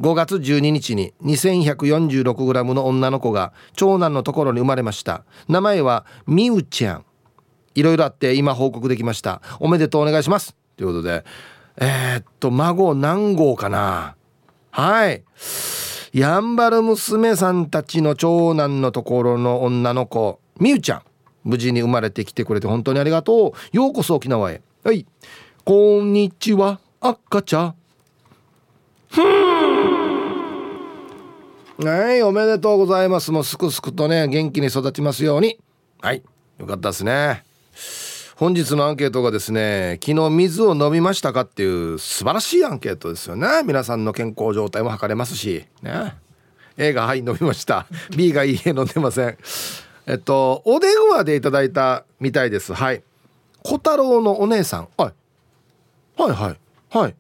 [SPEAKER 1] 5月12日に 2146g の女の子が長男のところに生まれました。名前はみうちゃん。いろいろあって今報告できました。おめでとうお願いします。ということでえー、っと孫何号かな。はい。やんばる娘さんたちの長男のところの女の子みゆちゃん。無事に生まれてきてくれて本当にありがとう。ようこそ沖縄へ。はい。こんにちは。赤ちゃん。はいおめでとうございます。もうすくすくとね元気に育ちますように。はいよかったですね。本日のアンケートがですね昨日水を飲みましたかっていう素晴らしいアンケートですよね。皆さんの健康状態も測れますし。ね。A がはい飲みました。B がいいえ飲んでません。えっとお電話でいただいたみたいです。はい。小太郎のお姉さん、はい、はいはい。はい。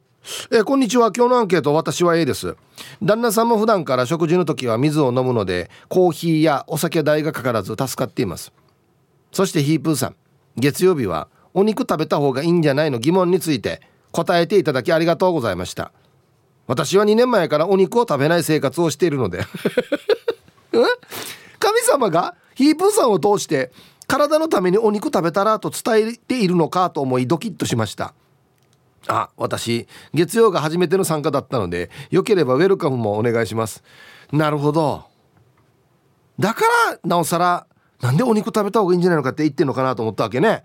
[SPEAKER 1] えこんにちは。今日のアンケート私は A です。旦那さんも普段から食事の時は水を飲むのでコーヒーやお酒代がかからず助かっています。そしてヒープーさん。月曜日はお肉食べた方がいいんじゃないの疑問について答えていただきありがとうございました。私は2年前からお肉を食べない生活をしているので。神様がヒープーさんを通して体のためにお肉食べたらと伝えているのかと思いドキッとしました。あ私月曜が初めての参加だったのでよければウェルカムもお願いします。なるほど。だからなおさらなんでお肉食べた方がいいんじゃないのかって言ってんのかなと思ったわけね。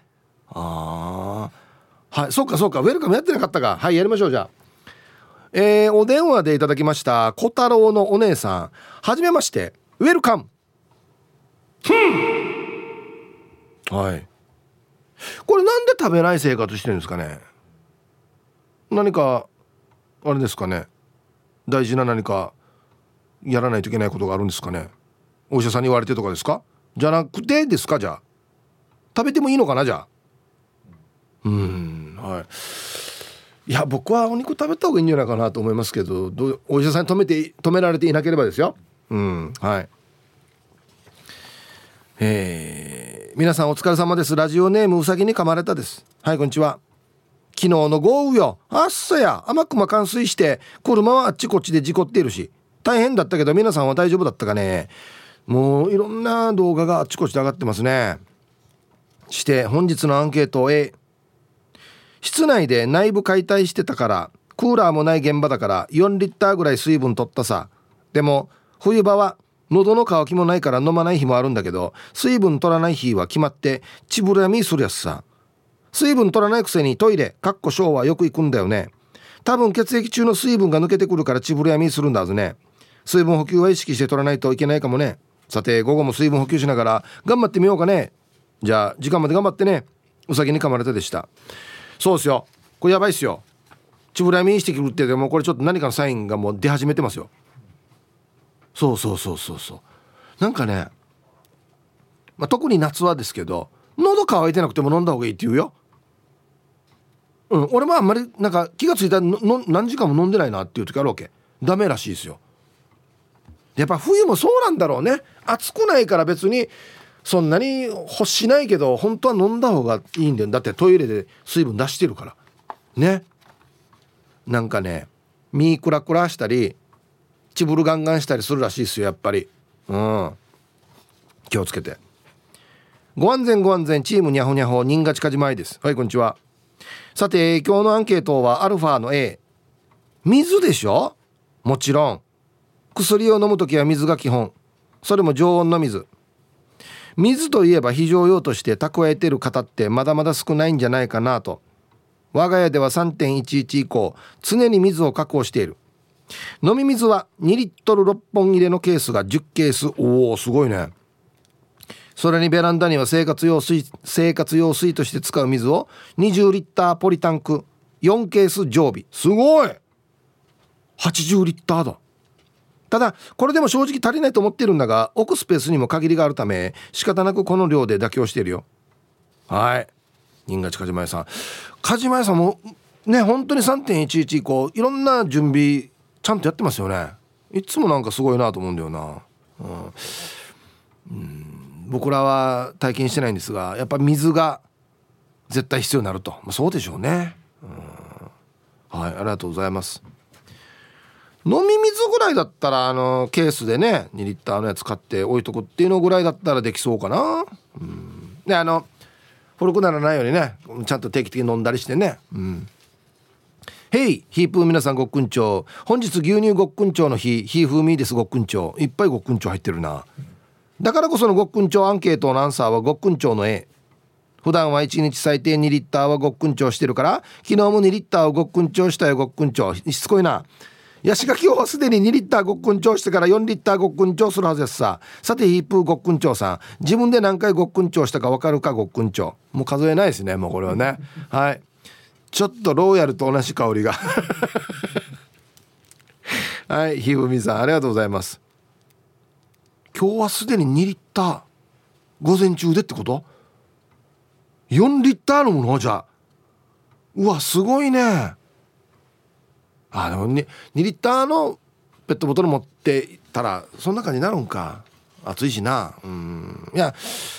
[SPEAKER 1] ああはいそっかそっかウェルカムやってなかったか。はいやりましょうじゃあ。えー、お電話でいただきました小太郎のお姉さん。はじめましてウェルカム。はい。これなんで食べない生活してるんですかね。何かあれですかね。大事な何かやらないといけないことがあるんですかね。お医者さんに言われてとかですか。じゃなくてですかじゃあ。食べてもいいのかなじゃあ。うんはい。いや僕はお肉食べた方がいいんじゃないかなと思いますけどどお医者さんに止めて止められていなければですよ。うんはい。えー、皆さんお疲れ様です。ラジオネームうさぎに噛まれたです。はいこんにちは。昨日の豪雨よ。あっさや。天熊冠水して車はあっちこっちで事故っているし。大変だったけど皆さんは大丈夫だったかね。もういろんな動画があっちこっちで上がってますね。して本日のアンケート A 室内で内部解体してたからクーラーもない現場だから4リッターぐらい水分取ったさ。でも冬場は喉の渇きもないから飲まない日もあるんだけど水分取らない日は決まってチブラミするやつさ。水分取らないくせにトイレかっこショーはよく行くんだよね。多分血液中の水分が抜けてくるからチブラミするんだはずね。水分補給は意識して取らないといけないかもね。さて午後も水分補給しながら頑張ってみようかね。じゃあ時間まで頑張ってね。うさぎに噛まれたでした。そうですよ。これやばいっすよ。チブラミしてくるってでもこれちょっと何かのサインがもう出始めてますよ。そうそうそうそうそう。なんかね、まあ、特に夏はですけど喉乾いてなくても飲んだ方がいいって言うよ。うん。俺もあんまりなんか気が付いたらの何時間も飲んでないなっていう時あるわけ。ダメらしいですよ。やっぱ冬もそうなんだろうね。暑くないから別にそんなに欲しないけど本当は飲んだ方がいいんだよ。だってトイレで水分出してるから。ね。なんかね身クラクラしたりチブルガンガンしたりするらしいですよやっぱり。うん。気をつけて。ご安全ご安全チームにゃほにゃほ新賀近島愛です。はいこんにちは。さて今日のアンケートはアルファの A 水でしょ？もちろん。薬を飲む時は水が基本。それも常温の水。水といえば非常用として蓄えてる方ってまだまだ少ないんじゃないかなと。我が家では3.11以降常に水を確保している。飲み水は2リットル6本入れのケースが10ケース。おおすごいね。それにベランダには生活用水生活用水として使う水を20リッターポリタンク4ケース常備。すごい！80リッターだ。ただこれでも正直足りないと思ってるんだが置くスペースにも限りがあるため仕方なくこの量で妥協しているよ。はい。新勝梶前さん。梶前さんもね本当に3.11以降いろんな準備ちゃんとやってますよね。いつもなんかすごいなと思うんだよな。うん、うん。僕らは体験してないんですがやっぱ水が絶対必要になると、まあ、そうでしょうね、うん、はいありがとうございます。飲み水ぐらいだったらあのケースでね2リッターのやつ買って置いとくっていうのぐらいだったらできそうかな。うん、であの古くならないようにねちゃんと定期的に飲んだりしてね。うん。ヘイヒープー皆さんごっくんちょう。本日牛乳ごっくんちょうの日。ヒーフーミーですごっくんちょう。いっぱいごっくんちょう入ってるな。だからこそのごっくんちょうアンケートのアンサーはごっくんちょうの A 普段は1日最低2リッターはごっくんちょうしてるから昨日も2リッターをごっくんちょうしたよごっくんちょうしつこいな。ヤシガキはすでに2リッターごっくん調してから4リッターごっくん調するはずですさ。さてヒープーごっくん調さん。自分で何回ごっくん調したか分かるかごっくん調もう数えないですねもうこれはね。はい。ちょっとローヤルと同じ香りが。はいひふみさんありがとうございます。今日はすでに2リッター午前中でってこと？4リッターのもの？じゃうわすごいね。あでも 2, 2リッターのペットボトル持ってたらそんな感じになるんか。暑いしな。うん。いや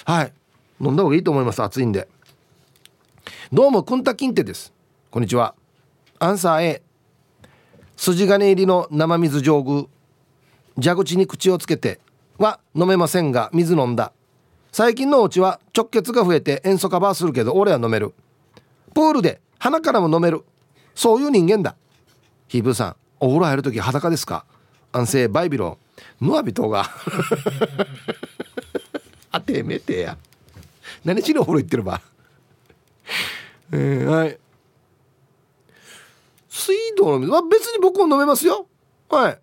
[SPEAKER 1] はい。飲んだ方がいいと思います暑いんで。どうもくんたきんてです。こんにちは。アンサー A 筋金入りの生水上宮。蛇口に口をつけては飲めませんが水飲んだ。最近のお家は直結が増えて塩素カバーするけど俺は飲める。プールで鼻からも飲める。そういう人間だ。ヒープーさんお風呂入る時裸ですか？安静バイビロン。ムアビトが。あてめてや。何しにお風呂行ってるば？えー、はい。水道の水。は別に僕も飲めますよ。はい。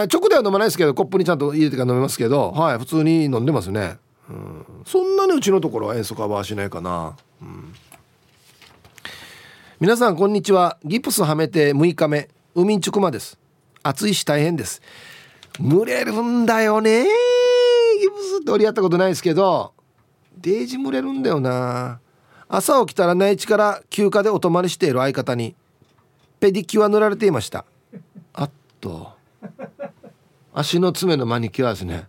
[SPEAKER 1] 直では飲まないですけどコップにちゃんと入れてから飲めますけどはい普通に飲んでますね、うん、そんなにうちのところは塩素カバーしないかな、うん。皆さんこんにちは。ギプスはめて6日目海んちくまです。暑いし大変です。蒸れるんだよねギプスって折り合ったことないですけどデージ蒸れるんだよな朝起きたら内地から休暇でお泊まりしている相方にペディキュア塗られていました。あっと。足の爪のマニキュアですね。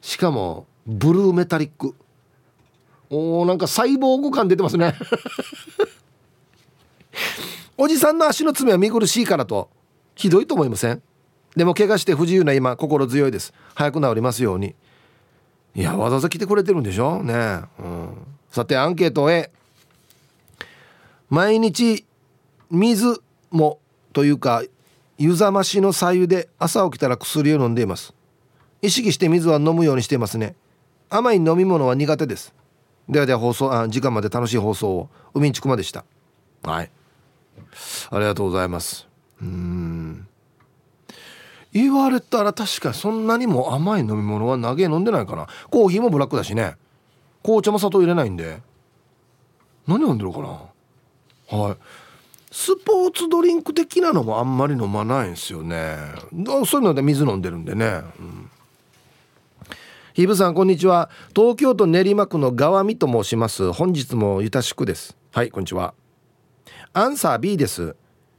[SPEAKER 1] しかもブルーメタリック。おーなんかサイボーグ感出てますね。おじさんの足の爪は見苦しいからとひどいと思いません？でも怪我して不自由な今心強いです。早く治りますように。いやわざわざ来てくれてるんでしょ？ねうん、さてアンケートへ。毎日水もというか湯冷ましの左右で朝起きたら薬を飲んでいます。意識して水は飲むようにしていますね。甘い飲み物は苦手です。ではでは放送あ時間まで楽しい放送を海んちくまでした。はい。ありがとうございます。うん。言われたら確かにそんなにも甘い飲み物は投げ飲んでないかな。コーヒーもブラックだしね。紅茶も砂糖入れないんで。何飲んでるかな。はい。スポーツドリンク的なのもあんまり飲まないんですよね。そういうので水飲んでるんでね、うん、ヒブさんこんにちは。東京都練馬区の川見と申します。本日もゆたしくです。はいこんにちは。アンサー B です。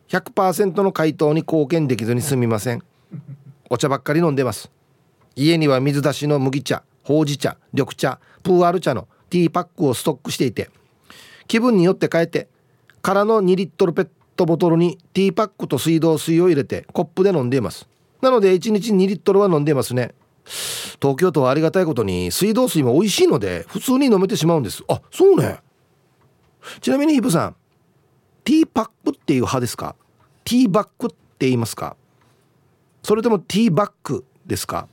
[SPEAKER 1] 100%の回答に貢献できずにすみません。お茶ばっかり飲んでます。家には水出しの麦茶ほうじ茶緑茶プーアル茶のティーパックをストックしていて気分によって変えて空の2リットルペットボトルにティーパックと水道水を入れてコップで飲んでいます。なので1日2リットルは飲んでいますね。東京都はありがたいことに水道水も美味しいので普通に飲めてしまうんです。あそうね。ちなみにヒップさんティーパックっていう派ですか？ティーバッグって言いますか？それともティーバッグですか？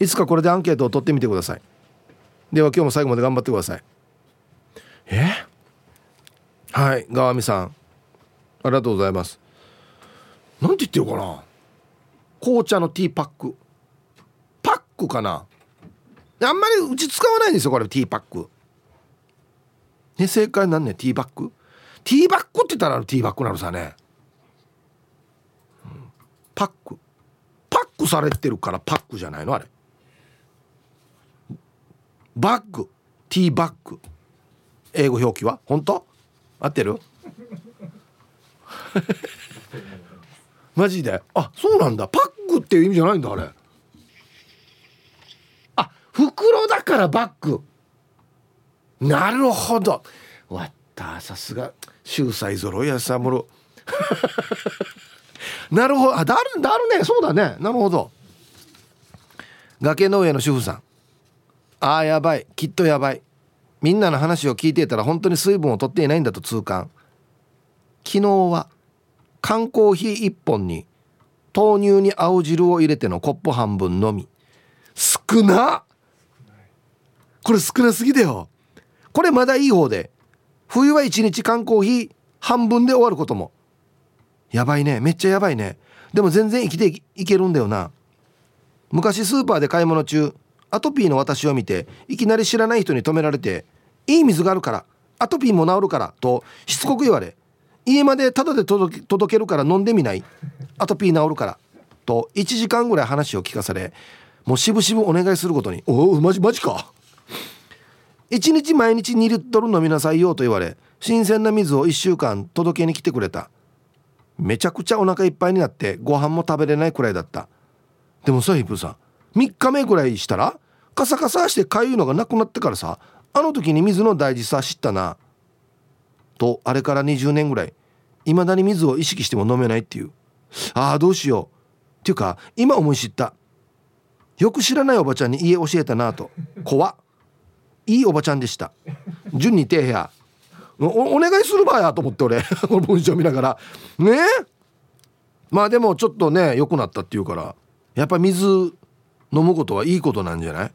[SPEAKER 1] いつかこれでアンケートを取ってみてください。では今日も最後まで頑張ってください。え？はい川見さん。ありがとうございます。なんて言ってるかな？紅茶のティーパック。パックかな？あんまりうち使わないんですよこれティーパック。ね正解なんねティーバッグティーバッグって言ったらティーバッグなのさね、パック。パックされてるからパックじゃないのあれ。バッグ。ティーバッグ。英語表記は？本当？合ってる？マジで？あそうなんだ。パックっていう意味じゃないんだあれ。あ袋だからバッグ。なるほど。わった。さすが。秀才ぞろいやさもろ。なるほど。あだるだるね。そうだね。なるほど。崖の上の主婦さん。ああやばい。きっとやばい。みんなの話を聞いていたら本当に水分を取っていないんだと痛感。昨日は缶コーヒー1本に豆乳に青汁を入れてのコップ半分のみ。少な？これ少なすぎだよ。これまだいい方で。冬は1日缶コーヒー半分で終わることも。やばいね。めっちゃやばいね。でも全然生きていけるんだよな。昔スーパーで買い物中アトピーの私を見ていきなり知らない人に止められて「いい水があるからアトピーも治るから」としつこく言われ家までタダで届けるから飲んでみない。アトピー治るからと1時間ぐらい話を聞かされもうしぶしぶお願いすることに「おおマジマジか」1日毎日2リットル飲みなさいよと言われ新鮮な水を1週間届けに来てくれた。めちゃくちゃお腹いっぱいになってご飯も食べれないくらいだった。でもさヒップさん3日目くらいしたらカサカサしてかゆいのがなくなってからさあの時に水の大事さ知ったな。とあれから20年ぐらい未だに水を意識しても飲めないっていう。ああどうしよう。っていうか今思い知った。よく知らないおばちゃんに家教えたなと。怖っ。いいおばちゃんでした。順に手やおお願いするばやと思って俺 この文章見ながら。ねまあでもちょっとね良くなったっていうから。やっぱ水飲むことはいいことなんじゃない？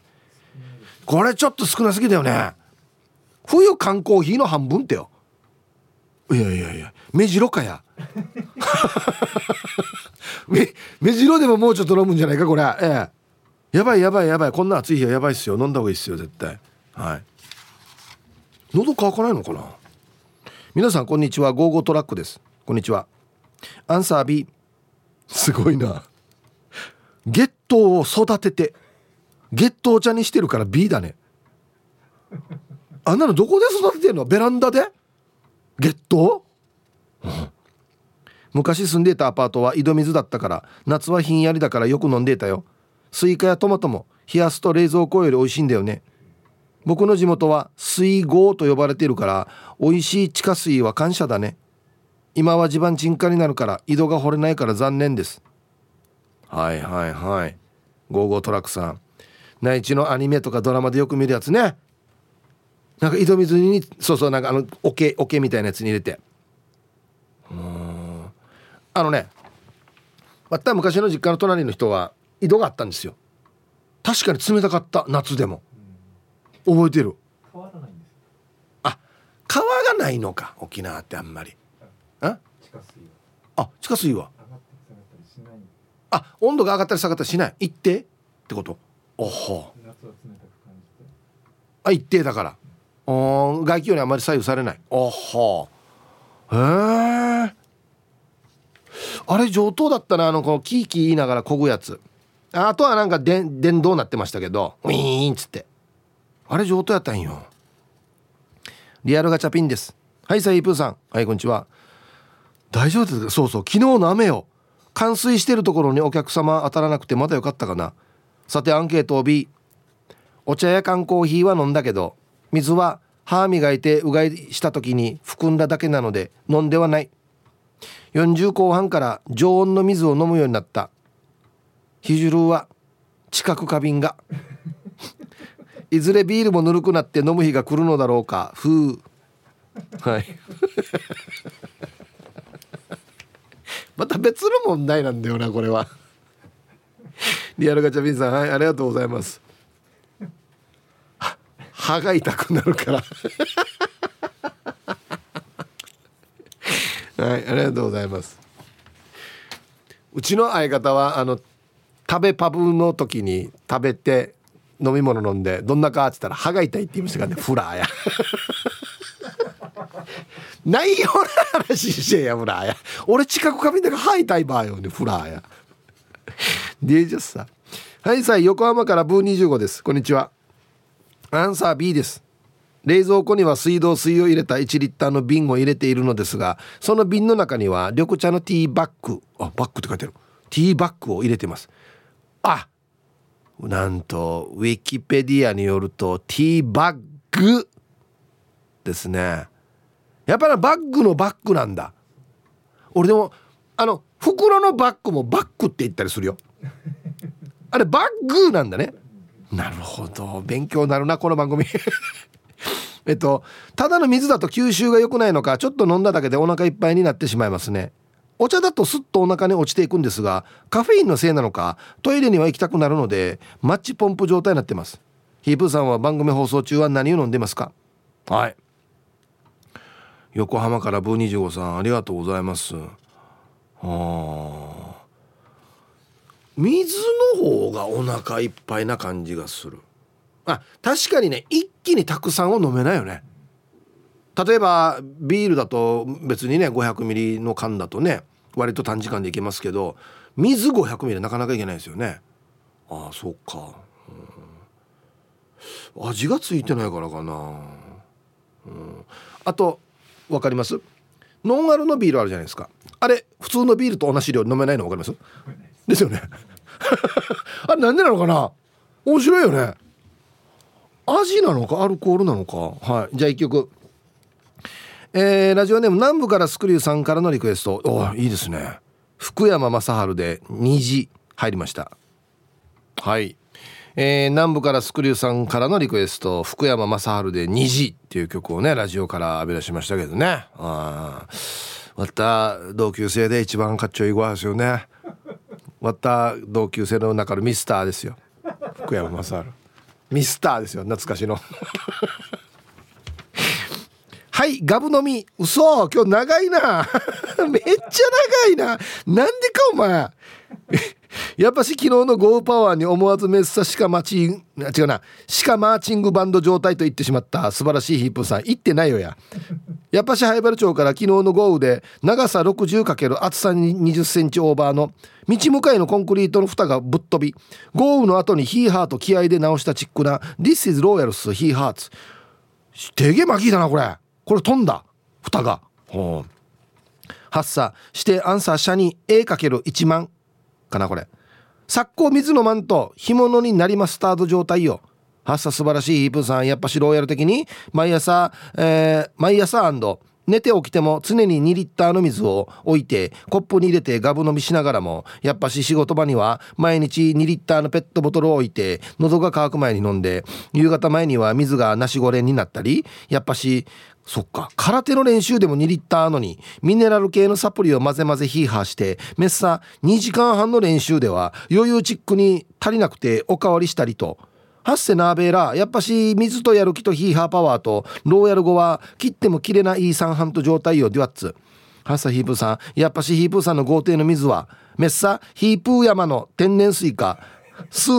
[SPEAKER 1] これちょっと少なすぎだよね。冬缶コーヒーの半分ってよ。いやいやいや目白かや。目目白でももうちょっと飲むんじゃないかこれ。ええ。やばいやばいやばい。こんな暑い日はやばいっすよ。飲んだ方がいいっすよ絶対。はい。喉乾かないのかな？皆さんこんにちは。ゴーゴートラックです。こんにちは。アンサー B すごいな。月桃を育てて。月桃茶にしてるから B だね。あんなのどこで育ててんの？ベランダで？月桃、昔住んでいたアパートは井戸水だったから夏はひんやりだからよく飲んでいたよ。スイカやトマトも冷やすと冷蔵庫より美味しいんだよね。僕の地元は水郷と呼ばれているから美味しい地下水は感謝だね。今は地盤沈下になるから井戸が掘れないから残念です。はいはいはい。ゴーゴートラックさん。内地のアニメとかドラマでよく見るやつね。なんか井戸水にそうそうなんかあの桶桶みたいなやつに入れて。うん。あのねまた昔の実家の隣の人は井戸があったんですよ。確かに冷たかった夏でも。覚えてる？あ川がないのか沖縄ってあんまり。あ？あ地下水は。あ温度が上がったり下がったりしない。一定ってこと？おほ。あ一定だから。お外気温にあまり左右されない。おほ。へえあれ上等だったなあのこのキーキー言いながらこぐやつ。あとはなんか電電動なってましたけどウィーンっつって。あれ上等やったんよ。リアルガチャピンです。はいサイプーさん。はいこんにちは。大丈夫ですか？そうそう昨日の雨よ冠水してるところにお客様当たらなくてまだよかったかなさてアンケートを B お茶や缶コーヒーは飲んだけど水は歯磨いてうがいした時に含んだだけなので飲んではない。40後半から常温の水を飲むようになった。ヒジュルは近く花瓶が。いずれビールもぬるくなって飲む日が来るのだろうか。ふう。はい。また別の問題なんだよなこれは。リアルガチャビンさんはいありがとうございます。歯が痛くなるから。はいありがとうございます。うちの相方はあの食べパブの時に食べて飲み物飲んでどんなかっつったら歯が痛いって言いましたからねフラーや。内容の話してやフラーや。俺近く髪だから歯痛い場合よねフラーや。デジャスさはいさあ横浜からブー25です。こんにちは。アンサー B です。冷蔵庫には水道水を入れた1リッターの瓶を入れているのですがその瓶の中には緑茶のティーバッグあバッグって書いてある。ティーバッグを入れてます。あなんとウィキペディアによるとティーバッグですね。やっぱりバッグのバッグなんだ。俺でもあの袋のバッグもバッグって言ったりするよ。あれバッグなんだね。なるほど。勉強になるなこの番組。えっとただの水だと吸収が良くないのかちょっと飲んだだけでお腹いっぱいになってしまいますね。お茶だとスッとお腹に落ちていくんですがカフェインのせいなのかトイレには行きたくなるのでマッチポンプ状態になってます。ヒープーさんは番組放送中は何を飲んでますか？はい。横浜からブー25さんありがとうございます。はあ水の方がお腹いっぱいな感じがする。あ確かにね一気にたくさんを飲めないよね。例えばビールだと別にね500ミリの缶だとね割と短時間でいけますけど水500ミリなかなかいけないですよね。ああそっか、うん、味がついてないからかな、うん、あと分かります？ノンアルのビールあるじゃないですか。あれ普通のビールと同じ量飲めないの分かります？ですよね。あれなんでなのかな？面白いよね。味なのか？アルコールなのか？はい。じゃあ1曲。えー、ラジオネーム南部からスクリューさんからのリクエスト。おいいですね。福山雅治で虹入りました。はい。えー、南部からスクリューさんからのリクエスト。福山雅治で虹っていう曲をねラジオから浴び出しましたけどね。あまた同級生で一番かっちょいい子ですよね。また同級生の中のミスターですよ。福山雅治。ミスターですよ懐かしの。はいガブ飲み。嘘今日長いな。めっちゃ長いな。なんでかお前。やっぱし昨日の豪雨パワーに思わずメッサシカマチン違うな。シカマーチングバンド状態と言ってしまった。素晴らしいヒップさん。言ってないよや。やっぱし灰原町から昨日の豪雨で長さ 60× 厚さ20センチオーバーの道向かいのコンクリートの蓋がぶっ飛び豪雨の後にヒーハート気合で直したチックな This is Royals ヒーハーツ手毛巻きだなこれ。これ飛んだ。蓋が。ほう。発作してアンサー社に A×1 万。かなこれ。昨今水のマント干物になりますスタート状態よ。発作素晴らしいヒープさん。やっぱしローヤル的に毎朝、えー、毎朝。寝て起きても常に2リッターの水を置いてコップに入れてガブ飲みしながらもやっぱし仕事場には毎日2リッターのペットボトルを置いて喉が渇く前に飲んで夕方前には水がナシゴレンになったりやっぱしそっか。空手の練習でも2リッターのにミネラル系のサプリを混ぜ混ぜヒーハーしてメッサ2時間半の練習では余裕チックに足りなくておかわりしたりと。ハッセナーベーラやっぱし水とやる気とヒーハーパワーとローヤル語は切っても切れない三半と状態よデュワッツ。ハッサヒープーさんやっぱしヒープーさんの豪邸の水はメッサヒープー山の天然水か。数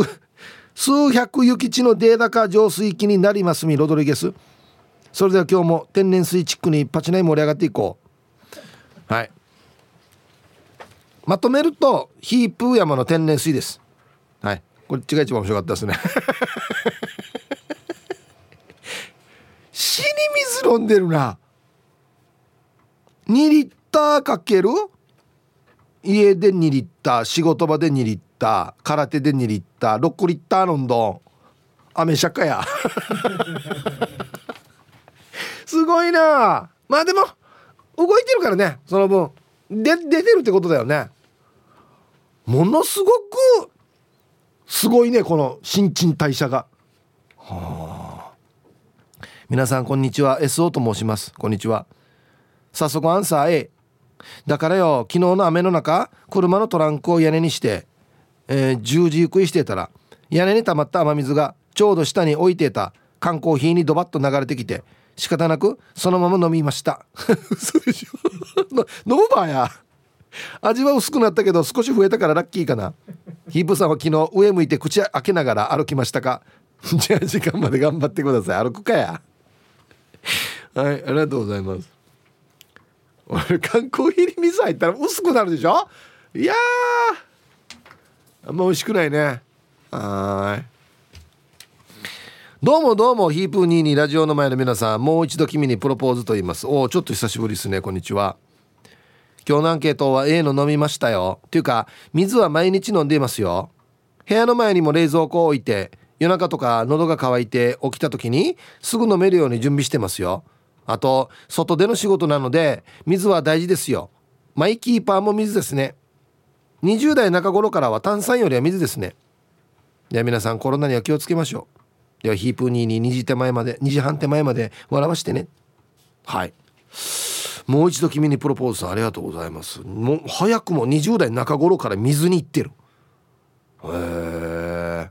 [SPEAKER 1] 数百雪地のデータ化浄水器になりますみロドリゲス。それでは今日も天然水チックにパチナイ盛り上がっていこう。はい。まとめるとヒープー山の天然水です。はい。こっちが一番面白かったですね。死に水飲んでるな。2リッターかける？家で2リッター仕事場で2リッター空手で2リッター6リッター飲んどん。雨シャカや。すごいな。まあでも動いてるからねその分。で出てるってことだよね。ものすごくすごいねこの新陳代謝が。はあ。皆さんこんにちは。SO と申します。こんにちは。早速アンサー A だからよ昨日の雨の中車のトランクを屋根にして、えー、十字食いしてたら屋根に溜まった雨水がちょうど下に置いていた缶コーヒーにドバッと流れてきて仕方なくそのまま飲みました。嘘でしょ。飲むばや。味は薄くなったけど少し増えたからラッキーかな。ヒープさんは昨日上向いて口開けながら歩きましたか。じゃあ時間まで頑張ってください。歩くかや。はいありがとうございます。俺缶コーヒーに水入ったら薄くなるでしょ。いやあんま美味しくないね。はい。どうもどうもヒープーニーにラジオの前の皆さんもう一度君にプロポーズと言います。おおちょっと久しぶりですねこんにちは。今日のアンケートは A の飲みましたよ。っていうか水は毎日飲んでいますよ。部屋の前にも冷蔵庫を置いて夜中とか喉が渇いて起きた時にすぐ飲めるように準備してますよ。あと外での仕事なので水は大事ですよ。マイキーパーも水ですね。20代中頃からは炭酸よりは水ですね。では皆さんコロナには気をつけましょう。ではヒープーニーに2時手前まで2時半手前まで笑わしてね。はい。もう一度君にプロポーズさんありがとうございます。もう早くも20代中頃から水に行ってる。へえ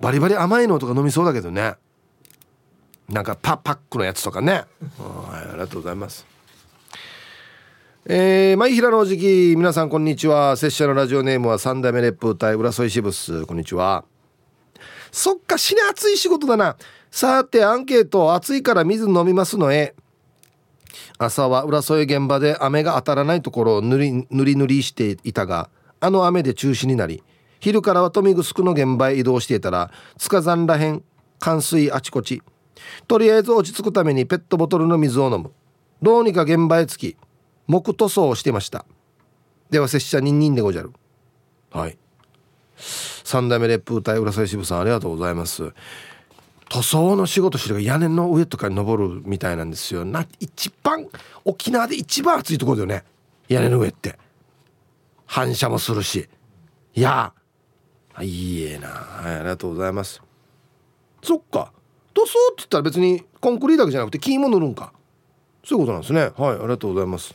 [SPEAKER 1] バリバリ甘いのとか飲みそうだけどね。なんかパパックのやつとかね。はいありがとうございます。えー、前平のおじき皆さんこんにちは。拙者のラジオネームは三代目烈風隊浦添支部スこんにちは。そっか死ね暑い仕事だな。さてアンケート暑いから水飲みますのへ。朝は浦添現場で雨が当たらないところを塗り塗り塗りしていたがあの雨で中止になり昼からは豊見城の現場へ移動していたら塚山らへん冠水あちこち。とりあえず落ち着くためにペットボトルの水を飲む。どうにか現場へ着き木塗装をしてました。では拙者ニンニンでごじゃる。はい。三代目烈風隊浦添支部さんありがとうございます。塗装の仕事してる屋根の上とかに登るみたいなんですよ。な一番沖縄で一番暑いところだよね。屋根の上って。反射もするし。いやいいえな。はいありがとうございます。そっか。塗装って言ったら別にコンクリートだけじゃなくて木も塗るんか。そういうことなんですね。はいありがとうございます。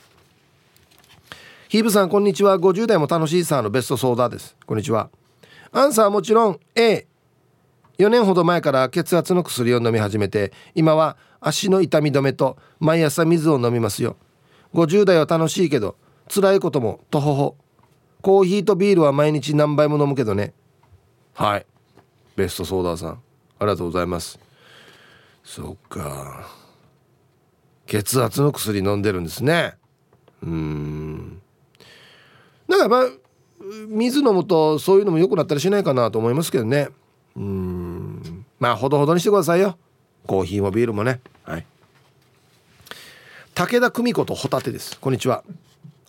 [SPEAKER 1] ヒーブさんこんにちは。50代も楽しいさのベストソーダです。こんにちは。アンサーはもちろん A 4年ほど前から血圧の薬を飲み始めて今は足の痛み止めと毎朝水を飲みますよ。50代は楽しいけど辛いこともとほほ。コーヒーとビールは毎日何杯も飲むけどね。はい。ベストソーダーさん。ありがとうございます。そっか。血圧の薬飲んでるんですね。うん。だからまあ水飲むとそういうのも良くなったりしないかなと思いますけどね。うん。まあほどほどにしてくださいよ。コーヒーもビールもね。はい。武田久美子とホタテです。こんにちは。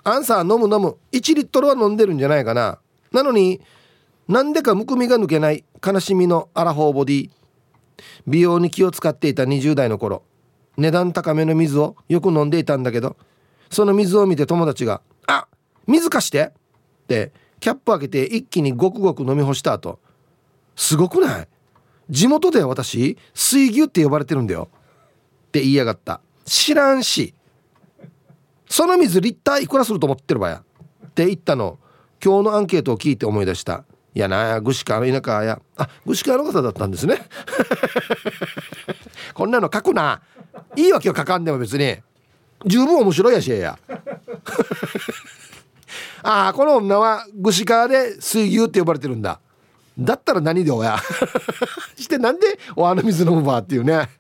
[SPEAKER 1] アンサー飲む飲む。1リットルは飲んでるんじゃないかな。なのになんでかむくみが抜けない。悲しみのアラフォーボディ。美容に気を使っていた20代の頃。値段高めの水をよく飲んでいたんだけど。その水を見て友達が「あ水貸して!」ってキャップ開けて一気にごくごく飲み干した後。すごくない？地元で私水牛って呼ばれてるんだよ。って言いやがった。知らんし。その水リッターいくらすると思ってるばや？って言ったの。今日のアンケートを聞いて思い出した。いやな具志川の田舎や。あ具志川の方だったんですね。こんなの書くな。いいわけよ書かんでも別に。十分面白いやしや。ああこの女は具志川で水牛って呼ばれてるんだ。だったら何で親 してなんでおあの水飲むばっていうね。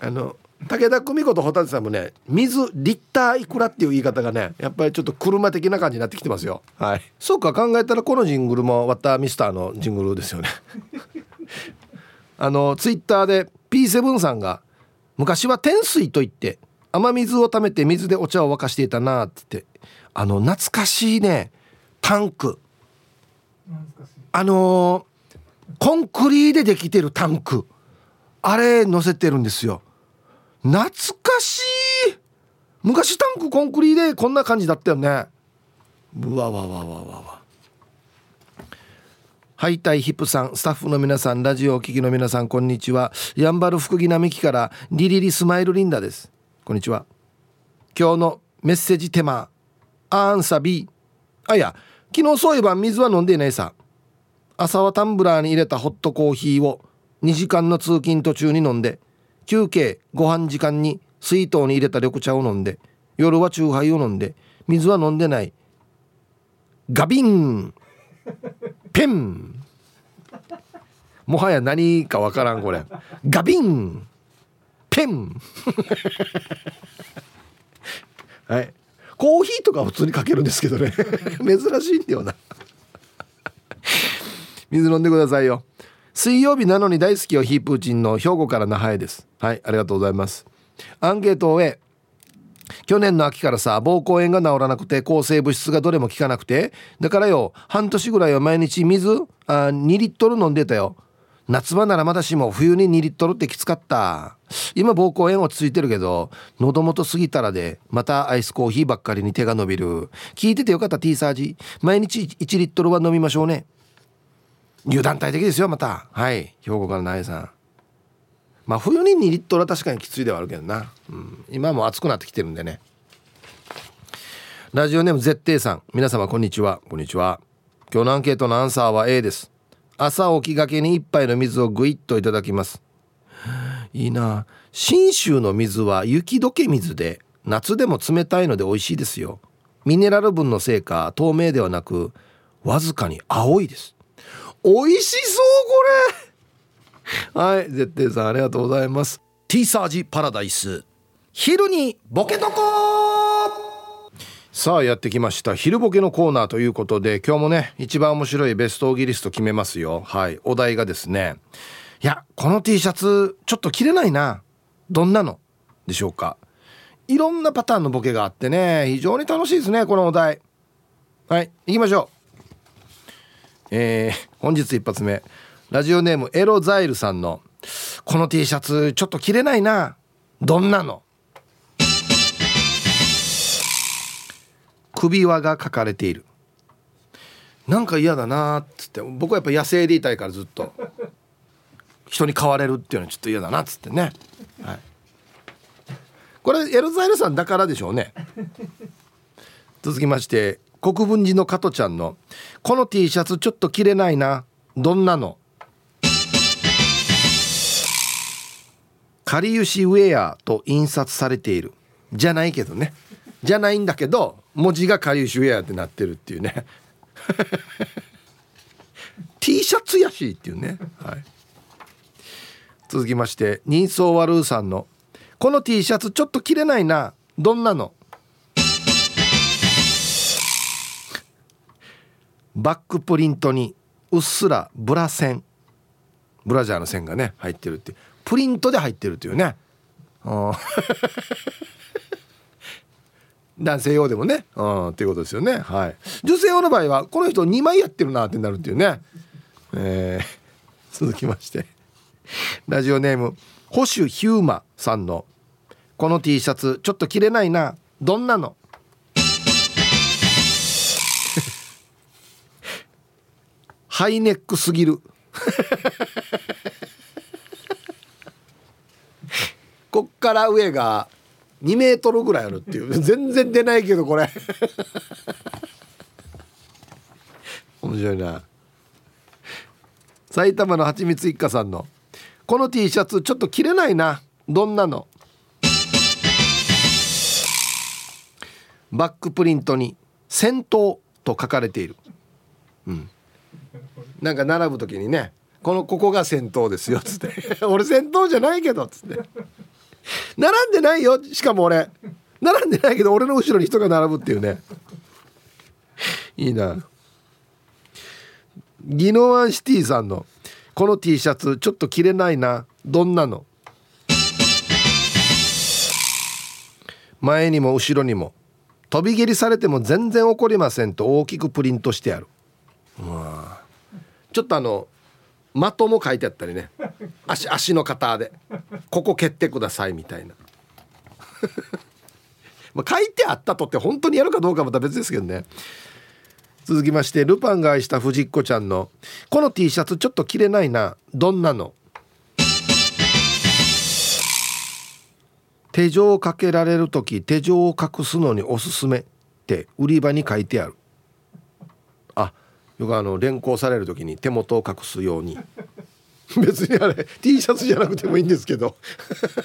[SPEAKER 1] あの武田久美子とホタテさんもね水リッターいくらっていう言い方がねやっぱりちょっと車的な感じになってきてますよ。はい。そうか考えたらこのジングルもワッターミスターのジングルですよね。あのツイッターで P7 さんが昔は天水と言って雨水をためて水でお茶を沸かしていたなってあの懐かしいねタンク。あのー、コンクリでできてるタンク。あれ乗せてるんですよ。懐かしい。昔タンクコンクリでこんな感じだったよね。うわわわわわわ。ハイタイヒップさん。スタッフの皆さんラジオお聞きの皆さんこんにちは。やんばる福木並木からリリリスマイルリンダです。こんにちは。今日のメッセージテーマアンサビ。あいや昨日そういえば水は飲んでいないさ。朝はタンブラーに入れたホットコーヒーを2時間の通勤途中に飲んで休憩ご飯時間に水筒に入れた緑茶を飲んで夜はチューハイを飲んで水は飲んでない。ガビン。ペン。もはや何かわからんこれ。ガビン。ペン。はい。コーヒーとか普通にかけるんですけどね。珍しいんだよな。水飲んでくださいよ。水曜日なのに大好きよヒープーチンの兵庫から那覇へです。はいありがとうございます。アンケートを終え去年の秋からさ膀胱炎が治らなくて抗生物質がどれも効かなくてだからよ半年ぐらいは毎日水あ2リットル飲んでたよ。夏場ならまだしも冬に2リットルってきつかった今膀胱炎落ち着いてるけど喉元過ぎたらでまたアイスコーヒーばっかりに手が伸びる。聞いててよかった T サージ。毎日1リットルは飲みましょうね。油断大敵ですよまた。はい。兵庫からナエさん。まあ冬に2リットルは確かにきついではあるけどな、うん、今も暑くなってきてるんでね。ラジオネーム絶対さん。皆様こんにちは。こんにちは。今日のアンケートのアンサーは A です。朝起きがけに一杯の水をぐいっといただきます。いいな。信州の水は雪解け水で夏でも冷たいので美味しいですよ。ミネラル分のせいか透明ではなくわずかに青いです。美味しそうこれ！はい絶対さんありがとうございます。T サージパラダイス。昼にボケとこさあやってきました。昼ボケのコーナーということで今日もね一番面白いベストオギリスト決めますよ。はいお題がですねいやこの T シャツちょっと着れないな。どんなの？でしょうか。いろんなパターンのボケがあってね。非常に楽しいですねこのお題。はい行きましょう。えー、本日一発目。ラジオネームエロザイルさんのこの T シャツちょっと着れないな。どんなの？首輪が書かれている。なんか嫌だなっつって。僕はやっぱ野生でいたいからずっと。人に飼われるっていうのはちょっと嫌だなっつってね、はい、これエルザイルさんだからでしょうね。続きまして国分寺の加トちゃんの「この T シャツちょっと着れないなどんなの?」かりゆしウェアと印刷されている。じゃないけどね。じゃないんだけど文字がかりゆしウェアってなってるっていうね。T シャツやしっていうね、はい、続きまして人相悪うさんの「この T シャツちょっと着れないなどんなの?」バックプリントにうっすらブラ線。ブラジャーの線がね入ってるってプリントで入ってるっていうね。男性用でもね。っていうことですよね。はい。女性用の場合はこの人2枚やってるなってなるっていうね。えー、続きまして。ラジオネーム保守ヒューマさんのこの T シャツちょっと着れないなどんなの？ハイネックすぎる。こっから上が2メートルぐらいあるっていう。全然出ないけどこれ。面白いな。埼玉のはちみつ一家さんのこの T シャツちょっと着れないな。どんなの？バックプリントに「戦闘」と書かれている。うん。なんか並ぶ時にね「このここが戦闘ですよ」っつって「俺戦闘じゃないけど」っつって。並んでないよしかも俺。並んでないけど俺の後ろに人が並ぶっていうね。いいな。ギノワンシティさんのこの T シャツちょっと着れないな。どんなの？前にも後ろにも。飛び蹴りされても全然怒りませんと大きくプリントしてある。ちょっとあの的も書いてあったりね。足足の型で。ここ蹴ってくださいみたいな。まあ書いてあったとって本当にやるかどうかまた別ですけどね。続きましてルパンが愛した藤子ちゃんの「この T シャツちょっと着れないなどんなの?」手錠をかけられる時手錠を隠すのにおすすめって売り場に書いてある。あよくあの連行される時に手元を隠すように。別にあれ T シャツじゃなくてもいいんですけど。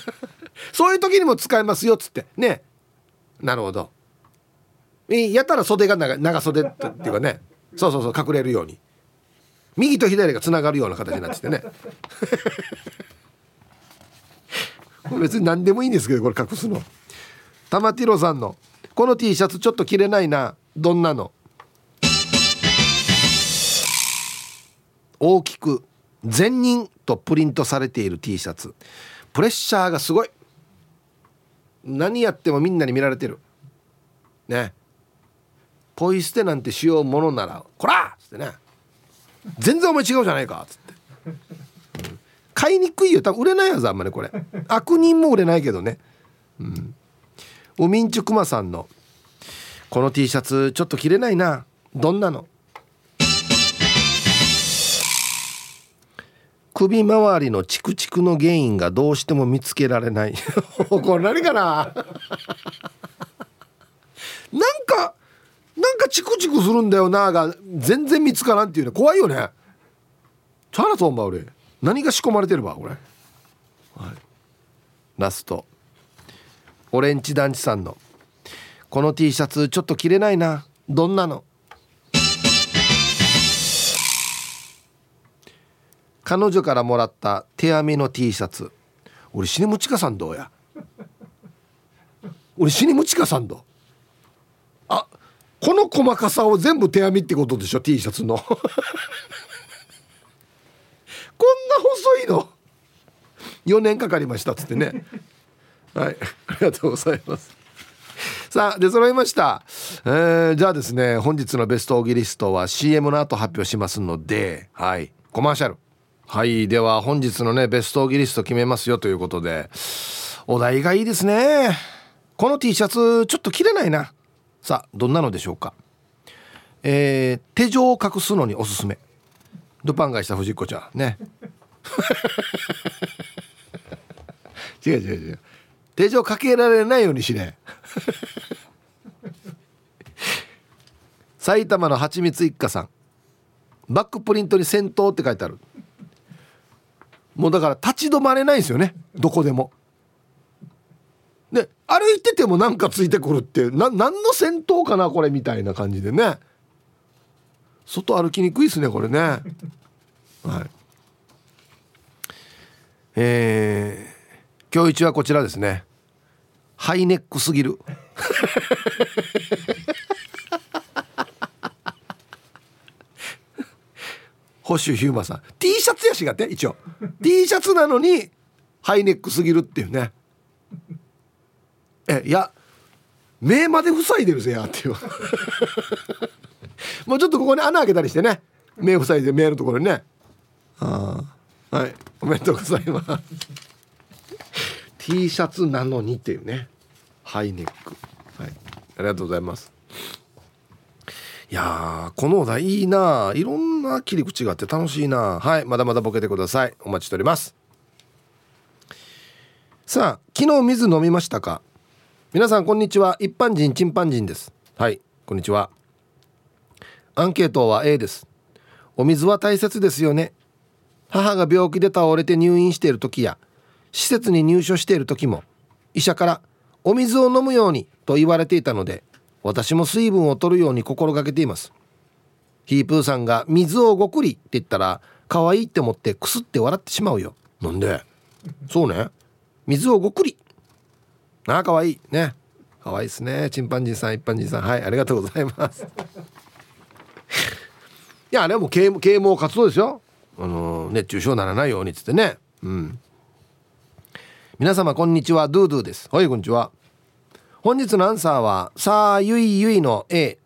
[SPEAKER 1] そういう時にも使えますよっつって。ね。なるほど。やったら袖が長長袖っていうかね。そうそうそう隠れるように。右と左がつながるような形になっててね。別に何でもいいんですけどこれ隠すの。玉ティロさんの「この T シャツちょっと着れないなどんなの?」大きく「善人」とプリントされている T シャツ。プレッシャーがすごい。何やってもみんなに見られてる。ね。ポイ捨てなんてしようものなら「こら!」っつってね「全然お前違うじゃないか」っつって。買いにくいよ。多分売れないはずあんまりこれ。悪人も売れないけどね。うん。おみんちゅくまさんの「この T シャツちょっと着れないな。どんなの?」首周りのチクチクの原因がどうしても見つけられない。これ何かな？なんかなんかチクチクするんだよなが全然見つからんっていうね。怖いよね。チャラソンば俺。何が仕込まれてるわこれ、はい、ラスト。オレンジ団地さんの「この T シャツちょっと着れないな。どんなの?」彼女からもらった手編みの T シャツ。俺死にむちかさんどうや？俺死にむちかさんどう？あこの細かさを全部手編みってことでしょ？T シャツの。こんな細いの？4年かかりましたっつってね。はい。ありがとうございます。さあ出揃いました、えー、じゃあですね本日のベストオギリストは CM の後発表しますのではい。コマーシャル。はい。では本日のねベストオギリスト決めますよということでお題がいいですね。この T シャツちょっと着れないな。さあどんなのでしょうか？えー、手錠を隠すのにおすすめ。ドパン買いした藤子ちゃんね。違う違う違う。手錠かけられないようにしね。埼玉のはちみつ一家さん。バックプリントに戦闘って書いてある。もうだから立ち止まれないんですよね。どこでも。で歩いててもなんかついてくるってな何の戦闘かなこれみたいな感じでね。外歩きにくいですねこれね。はい。えー、今日一はこちらですね。ハイネックすぎる。保守ヒューマさん。T シャツやしがって一応。T シャツなのにハイネックすぎるっていうね。えいや目まで塞いでるぜやっていう。もうちょっとここに穴開けたりしてね。目塞いで目のところにね。あはい。おめでとうございます。T シャツなのにっていうね。ハイネック。はい。ありがとうございます。いやこのお題いいな。いろんな切り口があって楽しいな。はい。まだまだボケてください。お待ちしております。さあ昨日水飲みましたか？皆さんこんにちは。一般人チンパンジンです。はいこんにちは。アンケートは A です。お水は大切ですよね。母が病気で倒れて入院している時や施設に入所している時も医者からお水を飲むようにと言われていたので私も水分を取るように心がけています。ヒープーさんが水をごくりって言ったら可愛いって思ってくすって笑ってしまうよ。なんで？そうね。水をごくり。ああ可愛い。ね。可愛いいですね。チンパンジーさん一般人さん。はいありがとうございます。いやでも啓啓蒙活動ですよ。あの熱中症にならないようにっつってね。うん。皆様こんにちは。ドゥドゥです。はいこんにちは。本日のアンサーはさあゆいゆいの A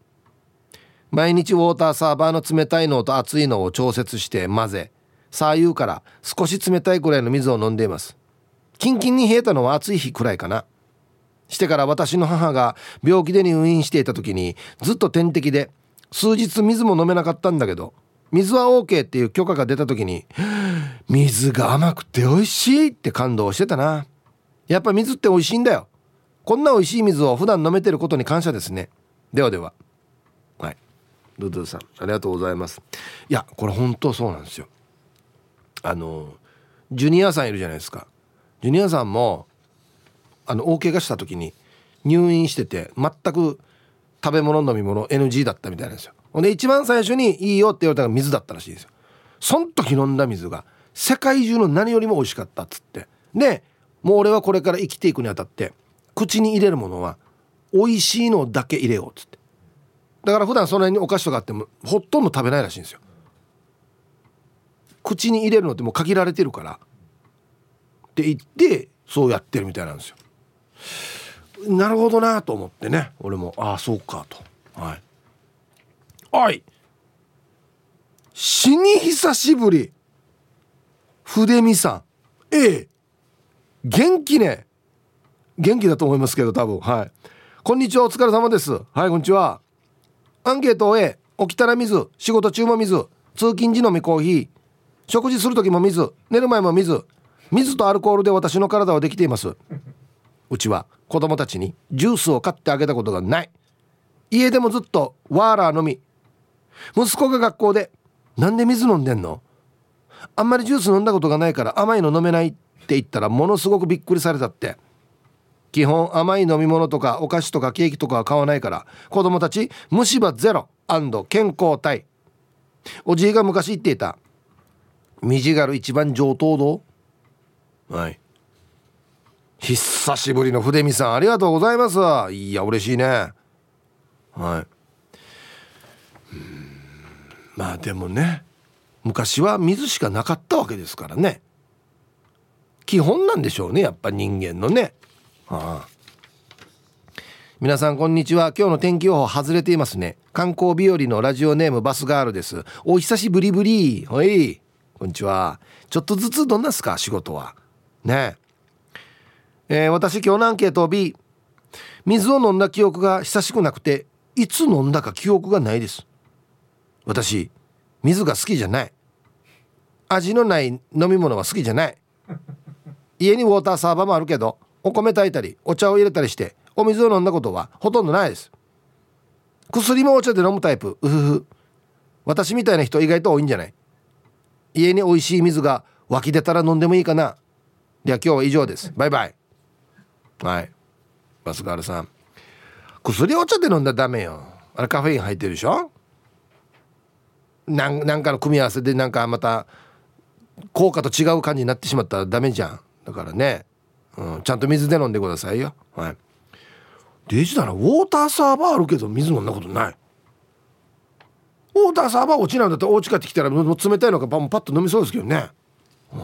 [SPEAKER 1] 毎日ウォーターサーバーの冷たいのと熱いのを調節して混ぜさあゆうから少し冷たいくらいの水を飲んでいます。キンキンに冷えたのは暑い日くらいかな。してから私の母が病気で入院していた時にずっと点滴で数日水も飲めなかったんだけど水は OK っていう許可が出た時に水が甘くて美味しいって感動してたな。やっぱ水って美味しいんだよ。こんな美味しい水を普段飲めてることに感謝ですね。ではでは。はい。ドドゥさんありがとうございます。いやこれ本当そうなんですよ。あのジュニアさんいるじゃないですか。ジュニアさんもあの大怪我した時に入院してて全く食べ物飲み物 NG だったみたいなんですよ。ほんで一番最初にいいよって言われたのが水だったらしいんですよ。そん時飲んだ水が世界中の何よりも美味しかったっつって。でもう俺はこれから生きていくにあたって口に入れるものは美味しいのだけ入れようっつって。だから普段その辺にお菓子とかあってもほとんど食べないらしいんですよ。口に入れるのってもう限られてるから。って言ってそうやってるみたいなんですよ。なるほどなと思ってね。俺もああそうかと。はい。おい。死に久しぶり。筆見さん。ええ。元気ね。元気だと思いますけど多分。はい。こんにちは。お疲れ様です。はいこんにちは。アンケートを A 起きたら水仕事中も水通勤時飲みコーヒー。食事する時も水寝る前も水水とアルコールで私の体はできています。うちは子供たちにジュースを買ってあげたことがない。家でもずっとワーラー飲み息子が学校で「なんで水飲んでんの？あんまりジュース飲んだことがないから甘いの飲めない」って言ったらものすごくびっくりされたって。基本甘い飲み物とかお菓子とかケーキとかは買わないから子供たち虫歯ゼロ健康体。おじいが昔言っていた「身じがる一番上等堂」はい。久しぶりの筆見さんありがとうございます。いや嬉しいね。はい。まあでもね昔は水しかなかったわけですからね。基本なんでしょうねやっぱ人間のね。はあ皆さんこんにちは。今日の天気予報外れていますね。観光日和のラジオネームバスガールです。お久しぶりぶり。はい。こんにちは。ちょっとずつどんなすか仕事は。ね。えー、私今日のアンケート B 水を飲んだ記憶が久しくなくていつ飲んだか記憶がないです。私水が好きじゃない。味のない飲み物は好きじゃない。家にウォーターサーバーもあるけどお米炊いたりお茶を入れたりしてお水を飲んだことはほとんどないです。薬もお茶で飲むタイプ。うふふ。私みたいな人意外と多いんじゃない。家に美味しい水が湧き出たら飲んでもいいかな。では今日は以上です。バイバイ。はい。バスガールさん。薬お茶で飲んだらダメよ。あれカフェイン入ってるでしょ？なんなんかの組み合わせでなんかまた効果と違う感じになってしまったらダメじゃん。だからね、うん、ちゃんと水で飲んでくださいよ。はい。デジだなウォーターサーバーあるけど水飲んだことない。ウォーターサーバー落ちないんだったらお家帰ってきたらもう冷たいのがパッと飲みそうですけどね。うん。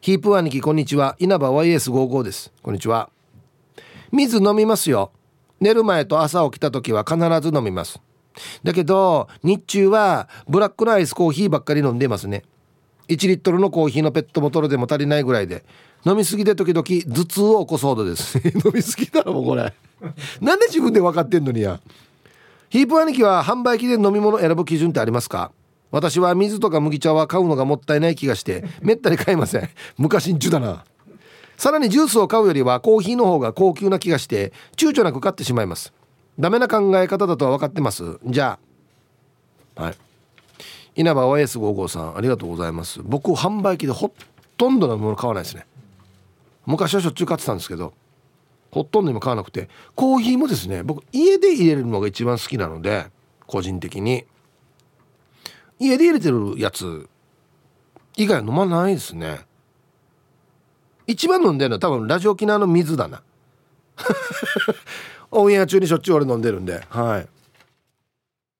[SPEAKER 1] ヒープ兄貴こんにちは。稲葉 YS55 です。こんにちは。水飲みますよ。寝る前と朝起きた時は必ず飲みます。だけど日中はブラックのアイスコーヒーばっかり飲んでますね。1リットルのコーヒーのペットボトルでも足りないぐらいで。飲みすぎで時々頭痛を起こすほどです。飲みすぎだろもうこれ。なんで自分で分かってんのにや。ヒープ兄貴は販売機で飲み物選ぶ基準ってありますか？私は水とか麦茶は買うのがもったいない気がしてめったに買いません。昔んちゅだな。さらにジュースを買うよりはコーヒーの方が高級な気がして躊躇なく買ってしまいます。ダメな考え方だとは分かってます。じゃあ。はい。稲葉 YS55 さんありがとうございます。僕販売機でほとんどのもの買わないですね。昔はしょっちゅう買ってたんですけどほとんど今買わなくてコーヒーもですね僕家で入れるのが一番好きなので個人的に。家で入れてるやつ以外飲まないですね。一番飲んでるのは多分ラジオ沖縄の水だな。オンエア中にしょっちゅう俺飲んでるんで。はい。